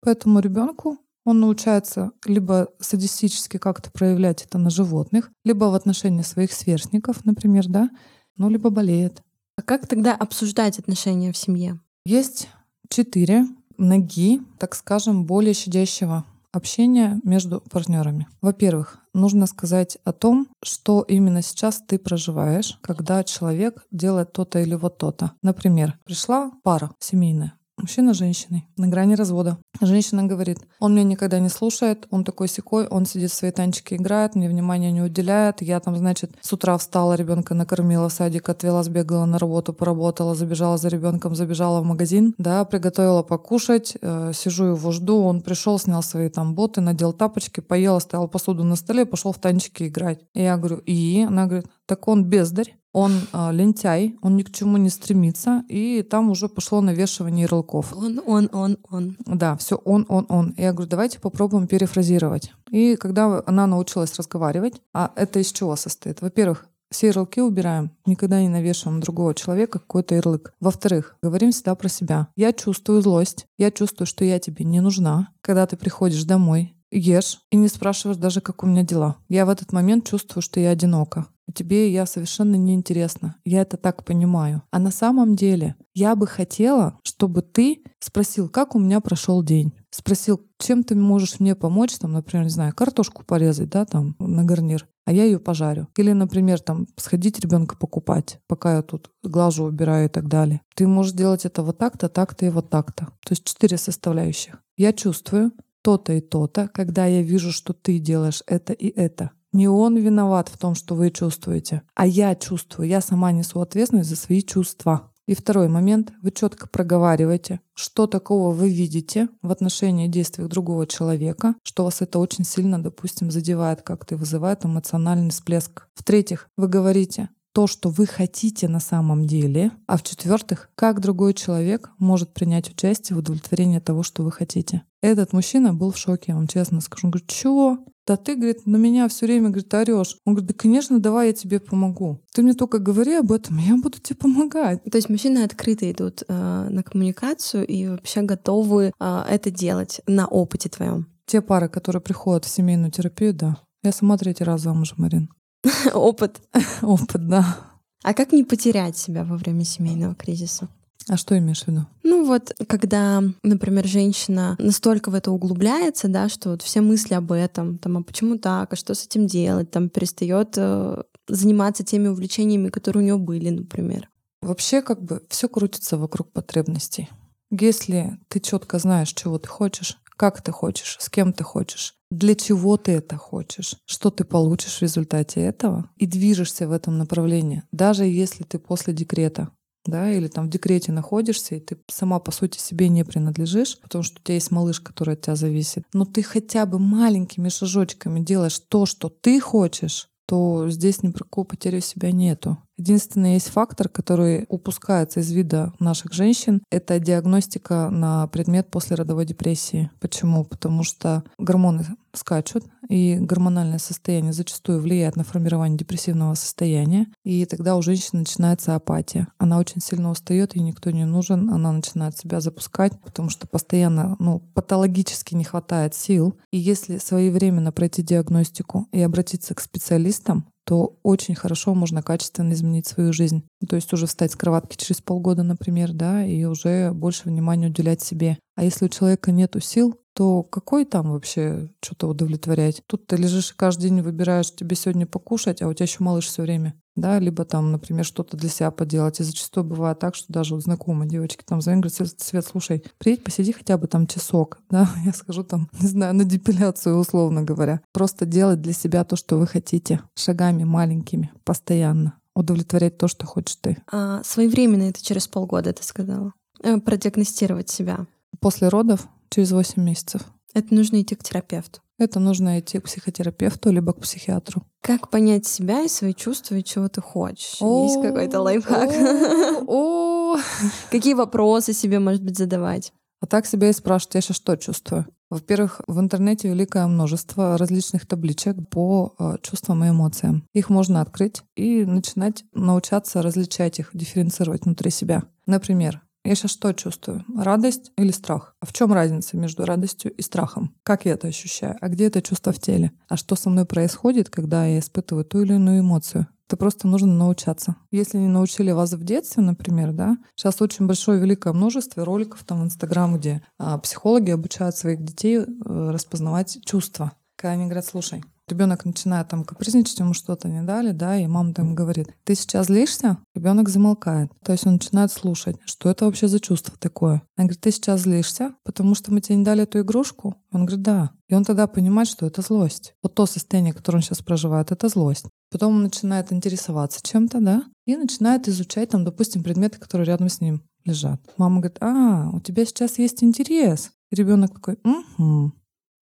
Поэтому ребенку он научается либо садистически как-то проявлять это на животных, либо в отношении своих сверстников, например, да, ну, либо болеет. А как тогда обсуждать отношения в семье? Есть четыре ноги, так скажем, более щадящего общения между партнерами. Во-первых, нужно сказать о том, что именно сейчас ты проживаешь, когда человек делает то-то или вот то-то. Например, пришла пара семейная, Мужчина с женщиной на грани развода. Женщина говорит, он меня никогда не слушает, он такой секой, он сидит в своей танчике, играет, мне внимания не уделяет. Я там, значит, с утра встала, ребенка накормила в садик, отвела, сбегала на работу, поработала, забежала за ребенком, забежала в магазин, да, приготовила покушать, э, сижу его жду, он пришел, снял свои там боты, надел тапочки, поел, оставил посуду на столе, пошел в танчики играть. И я говорю, и? Она говорит, так он бездарь, он э, лентяй, он ни к чему не стремится, и там уже пошло навешивание ярлыков. Он, он, он, он. Да, все он, он, он. И я говорю, давайте попробуем перефразировать. И когда она научилась разговаривать, а это из чего состоит? Во-первых, все ярлыки убираем, никогда не навешиваем другого человека какой-то ярлык. Во-вторых, говорим всегда про себя. Я чувствую злость, я чувствую, что я тебе не нужна. Когда ты приходишь домой, ешь и не спрашиваешь даже, как у меня дела. Я в этот момент чувствую, что я одинока тебе я совершенно неинтересна. Я это так понимаю. А на самом деле я бы хотела, чтобы ты спросил, как у меня прошел день. Спросил, чем ты можешь мне помочь, там, например, не знаю, картошку порезать, да, там, на гарнир, а я ее пожарю. Или, например, там, сходить ребенка покупать, пока я тут глажу, убираю и так далее. Ты можешь делать это вот так-то, так-то и вот так-то. То есть четыре составляющих. Я чувствую то-то и то-то, когда я вижу, что ты делаешь это и это. Не он виноват в том, что вы чувствуете, а я чувствую. Я сама несу ответственность за свои чувства. И второй момент. Вы четко проговариваете, что такого вы видите в отношении действий другого человека, что вас это очень сильно, допустим, задевает как-то и вызывает эмоциональный всплеск. В-третьих, вы говорите, то, что вы хотите на самом деле, а в-четвертых, как другой человек может принять участие в удовлетворении того, что вы хотите. Этот мужчина был в шоке, я вам честно скажу. Он говорит, чего? Да ты, говорит, на меня все время, говорит, орешь. Он говорит, да, конечно, давай я тебе помогу. Ты мне только говори об этом, я буду тебе помогать. То есть мужчины открыто идут э, на коммуникацию и вообще готовы э, это делать на опыте твоем. Те пары, которые приходят в семейную терапию, да. Я сама третий раз замужем, Марин. Опыт. Опыт, да. А как не потерять себя во время семейного кризиса? А что имеешь в виду? Ну вот, когда, например, женщина настолько в это углубляется, да, что вот все мысли об этом, там, а почему так, а что с этим делать, там, перестает э, заниматься теми увлечениями, которые у нее были, например. Вообще, как бы, все крутится вокруг потребностей. Если ты четко знаешь, чего ты хочешь, как ты хочешь, с кем ты хочешь, для чего ты это хочешь, что ты получишь в результате этого, и движешься в этом направлении, даже если ты после декрета да, или там в декрете находишься, и ты сама, по сути, себе не принадлежишь, потому что у тебя есть малыш, который от тебя зависит, но ты хотя бы маленькими шажочками делаешь то, что ты хочешь, то здесь ни про какую потерю себя нету. Единственный есть фактор, который упускается из вида наших женщин, это диагностика на предмет послеродовой депрессии. Почему? Потому что гормоны скачут, и гормональное состояние зачастую влияет на формирование депрессивного состояния, и тогда у женщины начинается апатия. Она очень сильно устает, ей никто не нужен, она начинает себя запускать, потому что постоянно, ну, патологически не хватает сил. И если своевременно пройти диагностику и обратиться к специалистам, то очень хорошо можно качественно изменить свою жизнь. То есть уже встать с кроватки через полгода, например, да, и уже больше внимания уделять себе. А если у человека нету сил, то какой там вообще что-то удовлетворять? Тут ты лежишь и каждый день выбираешь тебе сегодня покушать, а у тебя еще малыш все время. Да, либо там, например, что-то для себя поделать. И зачастую бывает так, что даже вот знакомые девочки там звонят, говорят, Свет, слушай, приедь, посиди хотя бы там часок, да, я скажу там, не знаю, на депиляцию, условно говоря. Просто делать для себя то, что вы хотите, шагами маленькими, постоянно удовлетворять то, что хочешь ты. А своевременно это через полгода, ты сказала? Э, продиагностировать себя. После родов через 8 месяцев. Это нужно идти к терапевту. Это нужно идти к психотерапевту либо к психиатру. Как понять себя и свои чувства, и чего ты хочешь? Есть какой-то лайфхак? Какие вопросы себе, может быть, задавать? А так себя и спрашивать, я сейчас что чувствую? Во-первых, в интернете великое множество различных табличек по э, чувствам и эмоциям. Их можно открыть и начинать научаться различать их, дифференцировать внутри себя. Например, я сейчас что чувствую? Радость или страх? А в чем разница между радостью и страхом? Как я это ощущаю? А где это чувство в теле? А что со мной происходит, когда я испытываю ту или иную эмоцию? Это просто нужно научаться. Если не научили вас в детстве, например, да, сейчас очень большое великое множество роликов там в Инстаграм, где а, психологи обучают своих детей э, распознавать чувства. Когда они говорят, слушай, Ребенок начинает там капризничать, ему что-то не дали, да, и мама там говорит, ты сейчас злишься? Ребенок замолкает. То есть он начинает слушать, что это вообще за чувство такое. Она говорит, ты сейчас злишься, потому что мы тебе не дали эту игрушку? Он говорит, да. И он тогда понимает, что это злость. Вот то состояние, которое он сейчас проживает, это злость. Потом он начинает интересоваться чем-то, да, и начинает изучать там, допустим, предметы, которые рядом с ним лежат. Мама говорит, а, у тебя сейчас есть интерес. Ребенок такой, угу.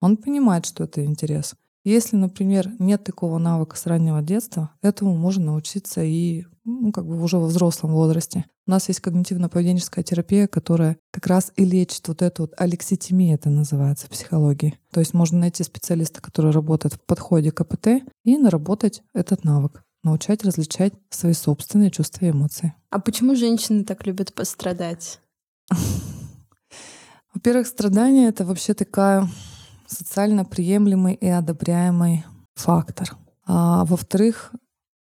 Он понимает, что это интерес. Если, например, нет такого навыка с раннего детства, этому можно научиться и ну, как бы уже во взрослом возрасте. У нас есть когнитивно-поведенческая терапия, которая как раз и лечит вот эту вот алекситимия, это называется в психологии. То есть можно найти специалиста, который работает в подходе КПТ, и наработать этот навык научать различать свои собственные чувства и эмоции. А почему женщины так любят пострадать? Во-первых, страдание — это вообще такая социально приемлемый и одобряемый фактор. А во-вторых,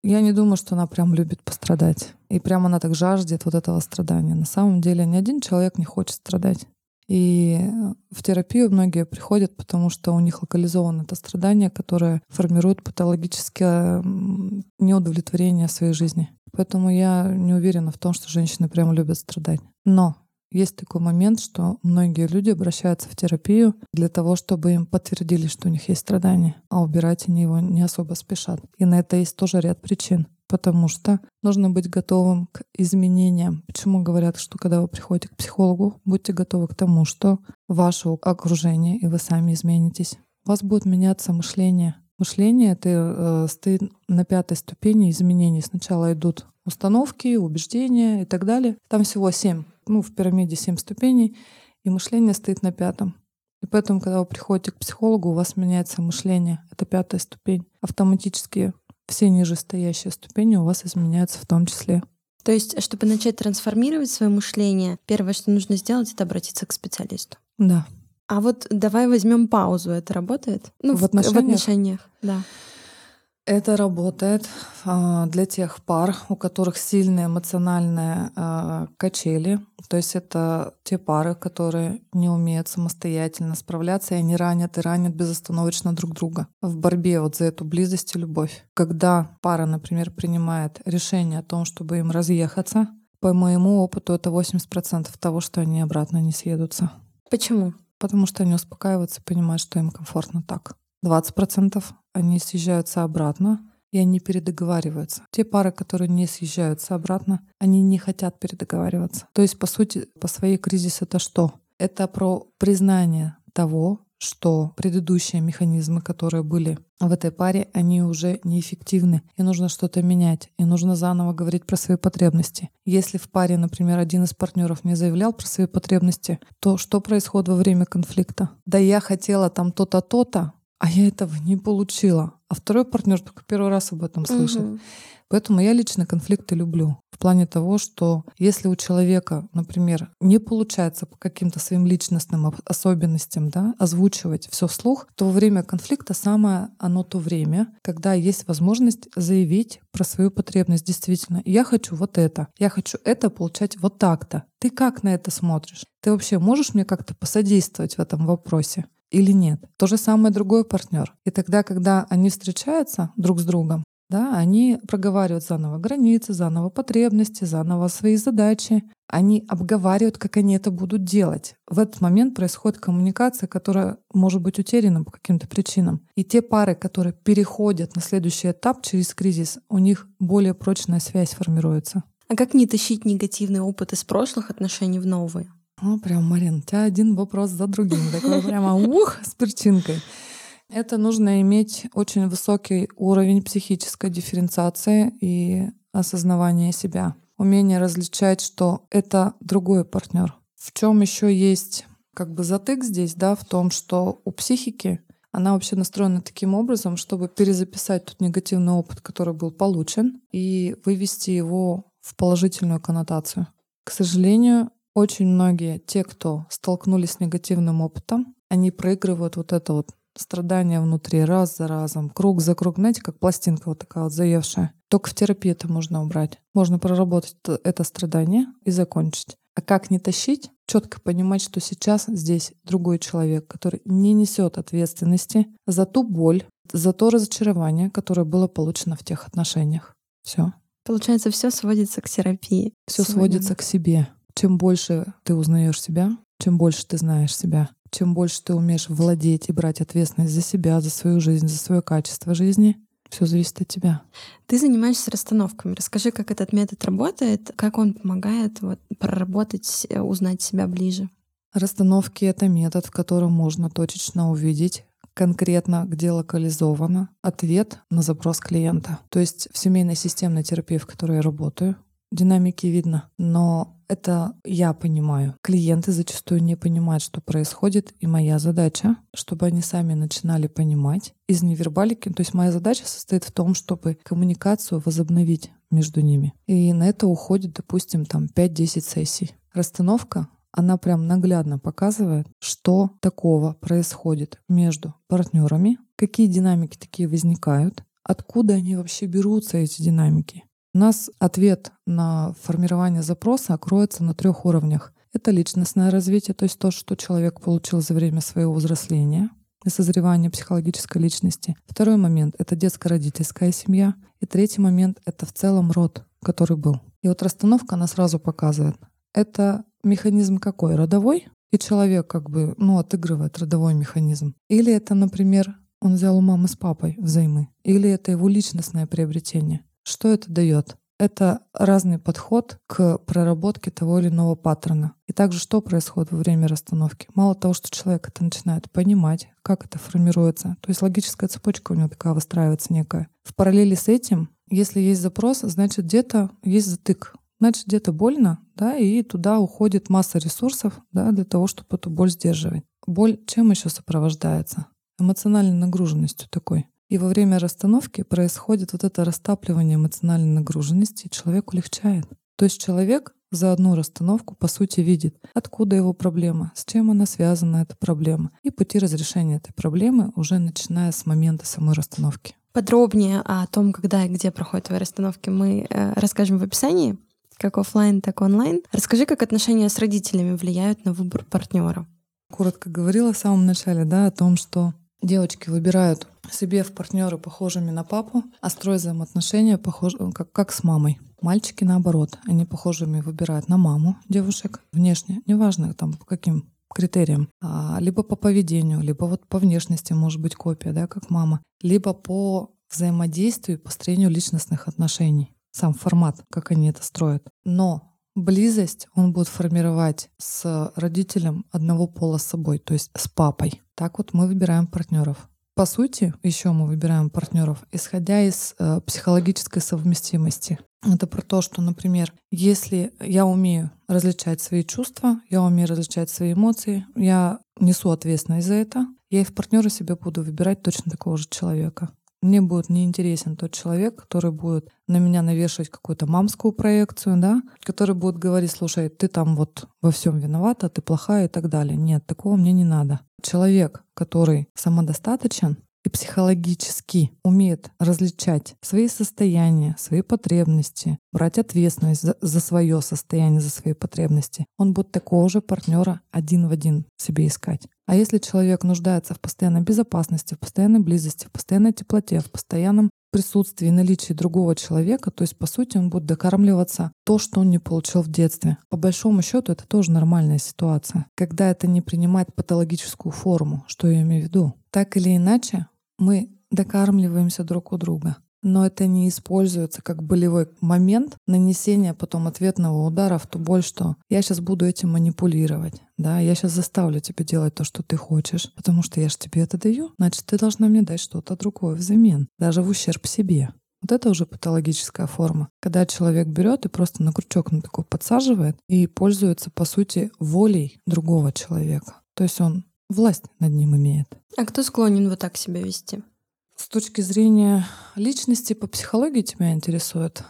я не думаю, что она прям любит пострадать. И прям она так жаждет вот этого страдания. На самом деле ни один человек не хочет страдать. И в терапию многие приходят, потому что у них локализовано это страдание, которое формирует патологическое неудовлетворение своей жизни. Поэтому я не уверена в том, что женщины прям любят страдать. Но есть такой момент, что многие люди обращаются в терапию для того, чтобы им подтвердили, что у них есть страдания, а убирать они его не особо спешат. И на это есть тоже ряд причин. Потому что нужно быть готовым к изменениям. Почему говорят, что когда вы приходите к психологу, будьте готовы к тому, что ваше окружение и вы сами изменитесь. У вас будет меняться мышление. Мышление это э, стоит на пятой ступени изменений. Сначала идут установки, убеждения и так далее. Там всего семь ну, в пирамиде семь ступеней, и мышление стоит на пятом. И поэтому, когда вы приходите к психологу, у вас меняется мышление. Это пятая ступень. Автоматически все нижестоящие ступени у вас изменяются в том числе. То есть, чтобы начать трансформировать свое мышление, первое, что нужно сделать, это обратиться к специалисту. Да. А вот давай возьмем паузу. Это работает? Ну, в, в отношениях? В отношениях, да. Это работает а, для тех пар, у которых сильные эмоциональные а, качели. То есть это те пары, которые не умеют самостоятельно справляться, и они ранят и ранят безостановочно друг друга в борьбе вот за эту близость и любовь. Когда пара, например, принимает решение о том, чтобы им разъехаться, по моему опыту это 80% того, что они обратно не съедутся. Почему? Потому что они успокаиваются и понимают, что им комфортно так. 20% они съезжаются обратно, и они передоговариваются. Те пары, которые не съезжаются обратно, они не хотят передоговариваться. То есть, по сути, по своей кризис это что? Это про признание того, что предыдущие механизмы, которые были в этой паре, они уже неэффективны, и нужно что-то менять, и нужно заново говорить про свои потребности. Если в паре, например, один из партнеров не заявлял про свои потребности, то что происходит во время конфликта? Да я хотела там то-то, то-то, а я этого не получила. А второй партнер только первый раз об этом слышит. Угу. Поэтому я лично конфликты люблю. В плане того, что если у человека, например, не получается по каким-то своим личностным особенностям да, озвучивать все вслух, то во время конфликта самое оно то время, когда есть возможность заявить про свою потребность действительно. Я хочу вот это. Я хочу это получать вот так-то. Ты как на это смотришь? Ты вообще можешь мне как-то посодействовать в этом вопросе? Или нет. То же самое другой партнер. И тогда, когда они встречаются друг с другом, да, они проговаривают заново границы, заново потребности, заново свои задачи. Они обговаривают, как они это будут делать. В этот момент происходит коммуникация, которая может быть утеряна по каким-то причинам. И те пары, которые переходят на следующий этап через кризис, у них более прочная связь формируется. А как не тащить негативный опыт из прошлых отношений в новые? Ну, прям, Марин, у тебя один вопрос за другим. Такой прямо ух, с перчинкой. Это нужно иметь очень высокий уровень психической дифференциации и осознавания себя. Умение различать, что это другой партнер. В чем еще есть как бы затык здесь, да, в том, что у психики она вообще настроена таким образом, чтобы перезаписать тот негативный опыт, который был получен, и вывести его в положительную коннотацию. К сожалению, очень многие, те, кто столкнулись с негативным опытом, они проигрывают вот это вот страдание внутри раз за разом, круг за круг, знаете, как пластинка вот такая вот заевшая. Только в терапии это можно убрать. Можно проработать это страдание и закончить. А как не тащить? Четко понимать, что сейчас здесь другой человек, который не несет ответственности за ту боль, за то разочарование, которое было получено в тех отношениях. Все. Получается, все сводится к терапии. Все сводится к себе. Чем больше ты узнаешь себя, чем больше ты знаешь себя, чем больше ты умеешь владеть и брать ответственность за себя, за свою жизнь, за свое качество жизни, все зависит от тебя. Ты занимаешься расстановками. Расскажи, как этот метод работает, как он помогает вот, проработать, э, узнать себя ближе. Расстановки — это метод, в котором можно точечно увидеть, конкретно где локализовано ответ на запрос клиента. То есть в семейной системной терапии, в которой я работаю, динамики видно, но это я понимаю. Клиенты зачастую не понимают, что происходит, и моя задача, чтобы они сами начинали понимать из невербалики. То есть моя задача состоит в том, чтобы коммуникацию возобновить между ними. И на это уходит, допустим, там 5-10 сессий. Расстановка она прям наглядно показывает, что такого происходит между партнерами, какие динамики такие возникают, откуда они вообще берутся, эти динамики. У нас ответ на формирование запроса кроется на трех уровнях. Это личностное развитие, то есть то, что человек получил за время своего взросления и созревания психологической личности. Второй момент — это детско-родительская семья. И третий момент — это в целом род, который был. И вот расстановка, она сразу показывает. Это механизм какой? Родовой? И человек как бы, ну, отыгрывает родовой механизм. Или это, например, он взял у мамы с папой взаймы. Или это его личностное приобретение. Что это дает? Это разный подход к проработке того или иного паттерна. И также что происходит во время расстановки? Мало того, что человек это начинает понимать, как это формируется, то есть логическая цепочка у него такая выстраивается некая. В параллели с этим, если есть запрос, значит где-то есть затык значит где-то больно, да, и туда уходит масса ресурсов, да, для того, чтобы эту боль сдерживать. Боль чем еще сопровождается? Эмоциональной нагруженностью такой. И во время расстановки происходит вот это растапливание эмоциональной нагруженности, и человек улегчает. То есть человек за одну расстановку, по сути, видит, откуда его проблема, с чем она связана, эта проблема, и пути разрешения этой проблемы уже начиная с момента самой расстановки. Подробнее о том, когда и где проходят твои расстановки, мы э, расскажем в описании как офлайн, так и онлайн. Расскажи, как отношения с родителями влияют на выбор партнера. Коротко говорила в самом начале, да, о том, что девочки выбирают себе в партнеры похожими на папу, а строят взаимоотношения похож... как, как с мамой. Мальчики наоборот, они похожими выбирают на маму девушек внешне, неважно там по каким критериям, а, либо по поведению, либо вот по внешности может быть копия, да, как мама, либо по взаимодействию, построению личностных отношений сам формат, как они это строят. Но близость он будет формировать с родителем одного пола с собой, то есть с папой. Так вот мы выбираем партнеров. По сути, еще мы выбираем партнеров, исходя из э, психологической совместимости. Это про то, что, например, если я умею различать свои чувства, я умею различать свои эмоции, я несу ответственность за это, я и в партнера себе буду выбирать точно такого же человека. Мне будет неинтересен тот человек, который будет на меня навешивать какую-то мамскую проекцию, да, который будет говорить, слушай, ты там вот во всем виновата, ты плохая и так далее. Нет, такого мне не надо. Человек, который самодостаточен, и психологически умеет различать свои состояния, свои потребности, брать ответственность за, за свое состояние, за свои потребности, он будет такого же партнера один в один себе искать. А если человек нуждается в постоянной безопасности, в постоянной близости, в постоянной теплоте, в постоянном присутствии и наличии другого человека, то есть, по сути, он будет докармливаться то, что он не получил в детстве. По большому счету, это тоже нормальная ситуация, когда это не принимает патологическую форму, что я имею в виду. Так или иначе, мы докармливаемся друг у друга. Но это не используется как болевой момент нанесения потом ответного удара в ту боль, что я сейчас буду этим манипулировать, да, я сейчас заставлю тебя делать то, что ты хочешь, потому что я же тебе это даю, значит, ты должна мне дать что-то другое взамен, даже в ущерб себе. Вот это уже патологическая форма, когда человек берет и просто на крючок на такой подсаживает и пользуется, по сути, волей другого человека. То есть он власть над ним имеет. А кто склонен вот так себя вести? С точки зрения личности по психологии тебя интересует?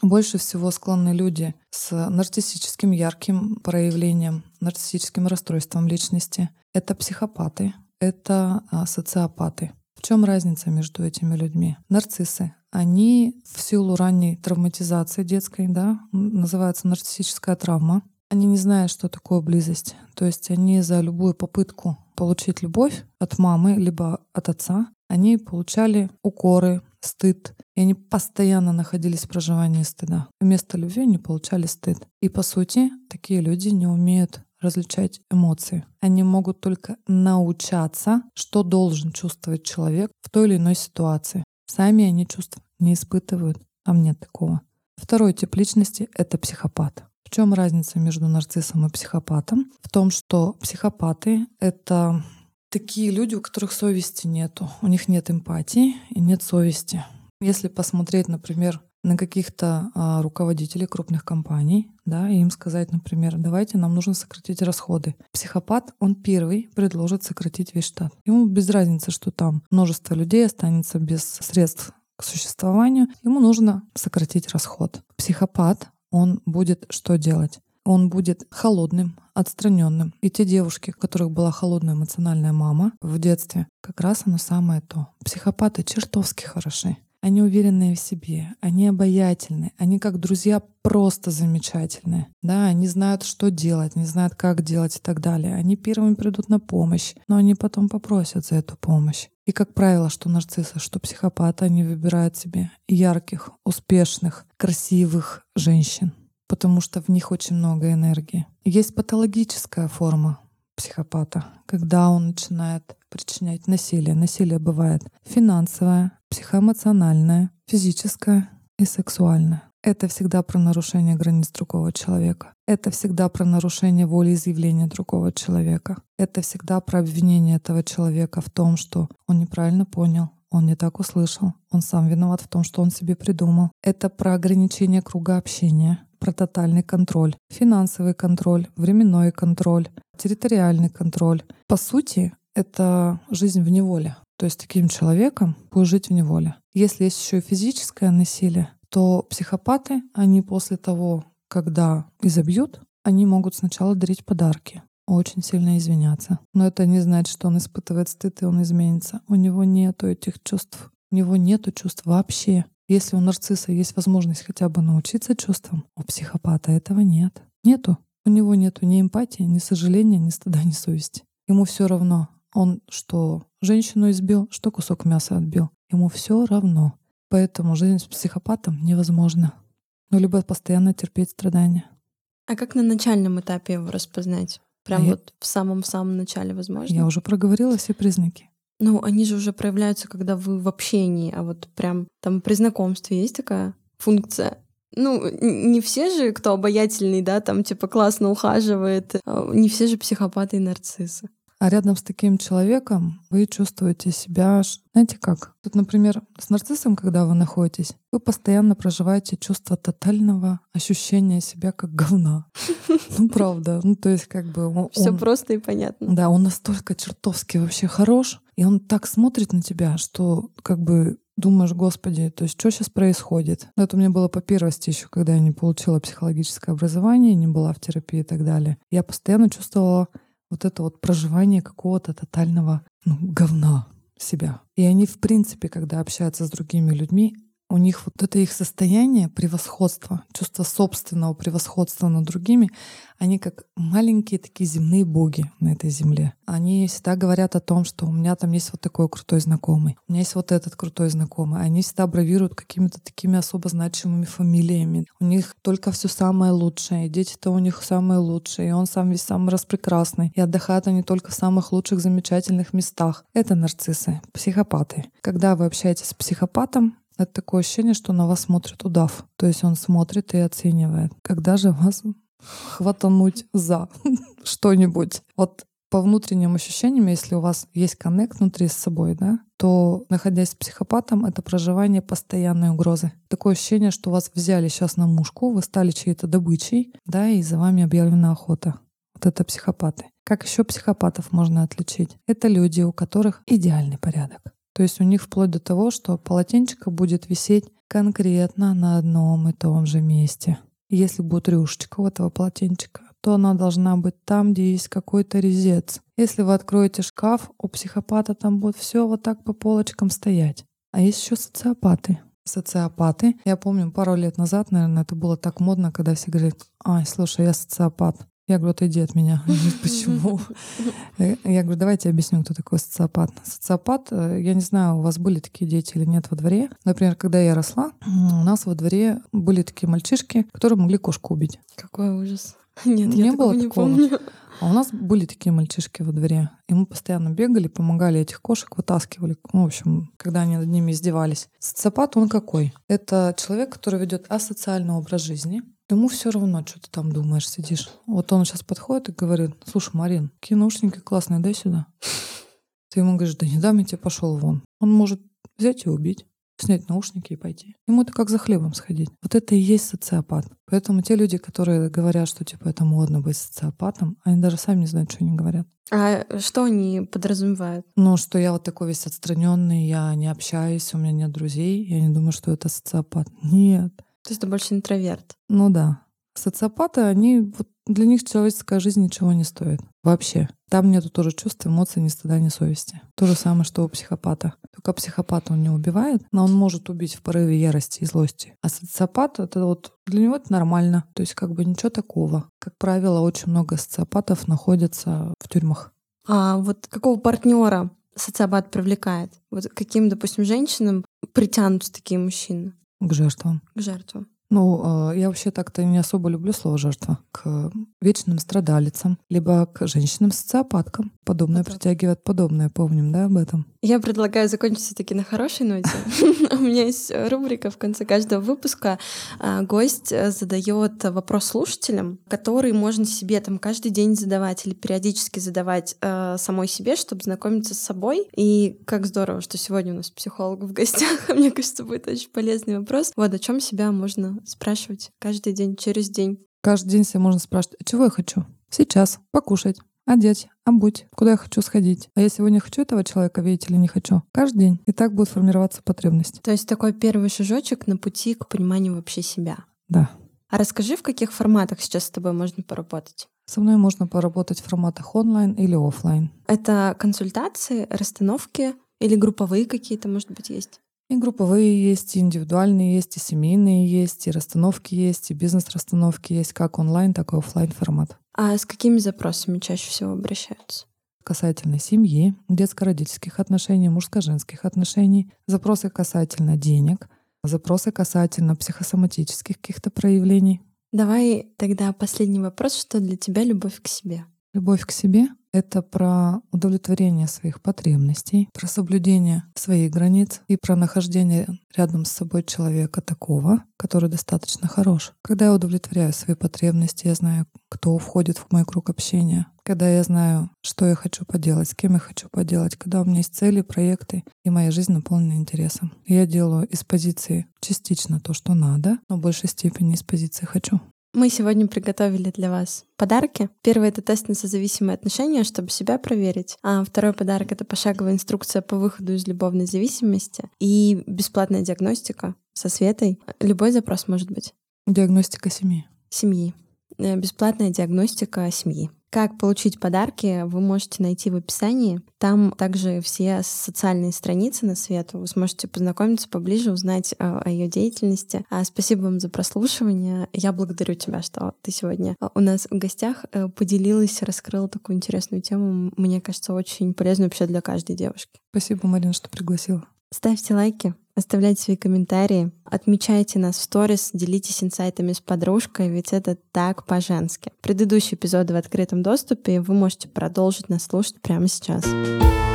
Больше всего склонны люди с нарциссическим ярким проявлением, нарциссическим расстройством личности. Это психопаты, это а, социопаты. В чем разница между этими людьми? Нарциссы. Они в силу ранней травматизации детской, да, называется нарциссическая травма, они не знают, что такое близость. То есть они за любую попытку получить любовь от мамы либо от отца, они получали укоры, стыд. И они постоянно находились в проживании стыда. Вместо любви они получали стыд. И по сути, такие люди не умеют различать эмоции. Они могут только научаться, что должен чувствовать человек в той или иной ситуации. Сами они чувств не испытывают. Там нет такого. Второй тип личности — это психопат. В чем разница между нарциссом и психопатом? В том, что психопаты — это такие люди, у которых совести нету. У них нет эмпатии и нет совести. Если посмотреть, например, на каких-то а, руководителей крупных компаний, да, и им сказать, например, давайте нам нужно сократить расходы. Психопат, он первый предложит сократить весь штат. Ему без разницы, что там множество людей останется без средств к существованию. Ему нужно сократить расход. Психопат, он будет что делать? Он будет холодным, отстраненным. И те девушки, у которых была холодная эмоциональная мама в детстве, как раз оно самое то. Психопаты чертовски хороши. Они уверенные в себе, они обаятельны, они как друзья просто замечательные. Да, они знают, что делать, не знают, как делать и так далее. Они первыми придут на помощь, но они потом попросят за эту помощь. И, как правило, что нарциссы, что психопаты, они выбирают себе ярких, успешных, красивых женщин, потому что в них очень много энергии. Есть патологическая форма психопата, когда он начинает причинять насилие. Насилие бывает финансовое, психоэмоциональное, физическое и сексуальное. Это всегда про нарушение границ другого человека. Это всегда про нарушение волеизъявления другого человека. Это всегда про обвинение этого человека в том, что он неправильно понял, он не так услышал, он сам виноват в том, что он себе придумал. Это про ограничение круга общения, про тотальный контроль, финансовый контроль, временной контроль, территориальный контроль. По сути, это жизнь в неволе. То есть таким человеком будет жить в неволе. Если есть еще и физическое насилие, то психопаты, они после того, когда изобьют, они могут сначала дарить подарки, очень сильно извиняться. Но это не значит, что он испытывает стыд и он изменится. У него нету этих чувств. У него нету чувств вообще. Если у нарцисса есть возможность хотя бы научиться чувствам, у психопата этого нет. Нету. У него нету ни эмпатии, ни сожаления, ни стыда, ни совести. Ему все равно, он что женщину избил, что кусок мяса отбил. Ему все равно. Поэтому жизнь с психопатом невозможна. Ну, либо постоянно терпеть страдания. А как на начальном этапе его распознать? Прям а вот я... в самом-самом начале, возможно? Я уже проговорила все признаки. Ну, они же уже проявляются, когда вы в общении, а вот прям там при знакомстве есть такая функция. Ну, не все же, кто обаятельный, да, там типа классно ухаживает, а, не все же психопаты и нарциссы. А рядом с таким человеком вы чувствуете себя, знаете как? Тут, например, с нарциссом, когда вы находитесь, вы постоянно проживаете чувство тотального ощущения себя как говна. Ну, правда. Ну, то есть как бы... Все просто и понятно. Да, он настолько чертовски вообще хорош, и он так смотрит на тебя, что как бы думаешь, господи, то есть что сейчас происходит? Ну, это у меня было по первости еще, когда я не получила психологическое образование, не была в терапии и так далее. Я постоянно чувствовала вот это вот проживание какого-то тотального ну, говна себя. И они, в принципе, когда общаются с другими людьми, у них вот это их состояние превосходства, чувство собственного превосходства над другими, они как маленькие такие земные боги на этой земле. Они всегда говорят о том, что у меня там есть вот такой крутой знакомый, у меня есть вот этот крутой знакомый. Они всегда бравируют какими-то такими особо значимыми фамилиями. У них только все самое лучшее, дети-то у них самые лучшие, и он сам весь самый распрекрасный. И отдыхают они только в самых лучших, замечательных местах. Это нарциссы, психопаты. Когда вы общаетесь с психопатом, это такое ощущение, что на вас смотрит удав. То есть он смотрит и оценивает. Когда же вас хватануть за что-нибудь? Вот по внутренним ощущениям, если у вас есть коннект внутри с собой, да, то, находясь с психопатом, это проживание постоянной угрозы. Такое ощущение, что вас взяли сейчас на мушку, вы стали чьей-то добычей, да, и за вами объявлена охота. Вот это психопаты. Как еще психопатов можно отличить? Это люди, у которых идеальный порядок. То есть у них вплоть до того, что полотенчика будет висеть конкретно на одном и том же месте. Если будет рюшечка у этого полотенчика, то она должна быть там, где есть какой-то резец. Если вы откроете шкаф, у психопата там будет все вот так по полочкам стоять. А есть еще социопаты. Социопаты. Я помню, пару лет назад, наверное, это было так модно, когда все говорят, ай, слушай, я социопат. Я говорю, отойди от меня. Почему? Я говорю, давайте объясню, кто такой социопат. Социопат, э, я не знаю, у вас были такие дети или нет во дворе. Например, когда я росла, у нас во дворе были такие мальчишки, которые могли кошку убить. Какой ужас. Нет, не я было не такого. помню. А у нас были такие мальчишки во дворе. И мы постоянно бегали, помогали этих кошек, вытаскивали. Ну, в общем, когда они над ними издевались. Социопат, он какой? Это человек, который ведет асоциальный образ жизни. Ему все равно, что ты там думаешь, сидишь. Вот он сейчас подходит и говорит, слушай, Марин, какие наушники классные, дай сюда. Ты ему говоришь, да не дам я тебе, пошел вон. Он может взять и убить снять наушники и пойти. Ему это как за хлебом сходить. Вот это и есть социопат. Поэтому те люди, которые говорят, что типа это модно быть социопатом, они даже сами не знают, что они говорят. А что они подразумевают? Ну, что я вот такой весь отстраненный, я не общаюсь, у меня нет друзей, я не думаю, что это социопат. Нет. То есть ты больше интроверт. Ну да. Социопаты, они вот для них человеческая жизнь ничего не стоит. Вообще. Там нету тоже чувств, эмоций, ни стыда, ни совести. То же самое, что у психопата. Только психопата он не убивает, но он может убить в порыве ярости и злости. А социопат — это вот для него это нормально. То есть как бы ничего такого. Как правило, очень много социопатов находятся в тюрьмах. А вот какого партнера социопат привлекает? Вот каким, допустим, женщинам притянутся такие мужчины? К жертвам. К жертвам. Ну, э, я вообще так-то не особо люблю слово «жертва». К вечным страдалицам, либо к женщинам-социопаткам. Подобное вот притягивает подобное, помним, да, об этом? Я предлагаю закончить все таки на хорошей ноте. У меня есть рубрика в конце каждого выпуска. А, гость задает вопрос слушателям, который можно себе там каждый день задавать или периодически задавать э, самой себе, чтобы знакомиться с собой. И как здорово, что сегодня у нас психолог в гостях. Мне кажется, будет очень полезный вопрос. Вот о чем себя можно спрашивать каждый день, через день. Каждый день себе можно спрашивать, а чего я хочу? Сейчас покушать, одеть, обуть, куда я хочу сходить. А я сегодня хочу этого человека видеть или не хочу? Каждый день. И так будет формироваться потребность. То есть такой первый шажочек на пути к пониманию вообще себя. Да. А расскажи, в каких форматах сейчас с тобой можно поработать? Со мной можно поработать в форматах онлайн или офлайн. Это консультации, расстановки или групповые какие-то, может быть, есть? И групповые есть, и индивидуальные есть, и семейные есть, и расстановки есть, и бизнес-расстановки есть, как онлайн, так и офлайн формат. А с какими запросами чаще всего обращаются? Касательно семьи, детско-родительских отношений, мужско-женских отношений, запросы касательно денег, запросы касательно психосоматических каких-то проявлений. Давай тогда последний вопрос. Что для тебя любовь к себе? Любовь к себе — это про удовлетворение своих потребностей, про соблюдение своих границ и про нахождение рядом с собой человека такого, который достаточно хорош. Когда я удовлетворяю свои потребности, я знаю, кто входит в мой круг общения, когда я знаю, что я хочу поделать, с кем я хочу поделать, когда у меня есть цели, проекты, и моя жизнь наполнена интересом. я делаю из позиции частично то, что надо, но в большей степени из позиции «хочу». Мы сегодня приготовили для вас подарки. Первый — это тест на созависимые отношения, чтобы себя проверить. А второй подарок — это пошаговая инструкция по выходу из любовной зависимости и бесплатная диагностика со Светой. Любой запрос может быть. Диагностика семьи. Семьи. Э, бесплатная диагностика семьи. Как получить подарки, вы можете найти в описании. Там также все социальные страницы на Свету. Вы сможете познакомиться поближе, узнать о, о ее деятельности. А спасибо вам за прослушивание. Я благодарю тебя, что ты сегодня у нас в гостях э, поделилась, раскрыла такую интересную тему. Мне кажется, очень полезную вообще для каждой девушки. Спасибо, Марина, что пригласила. Ставьте лайки, оставляйте свои комментарии, отмечайте нас в сторис, делитесь инсайтами с подружкой, ведь это так по-женски. Предыдущие эпизоды в открытом доступе, вы можете продолжить нас слушать прямо сейчас. Сейчас.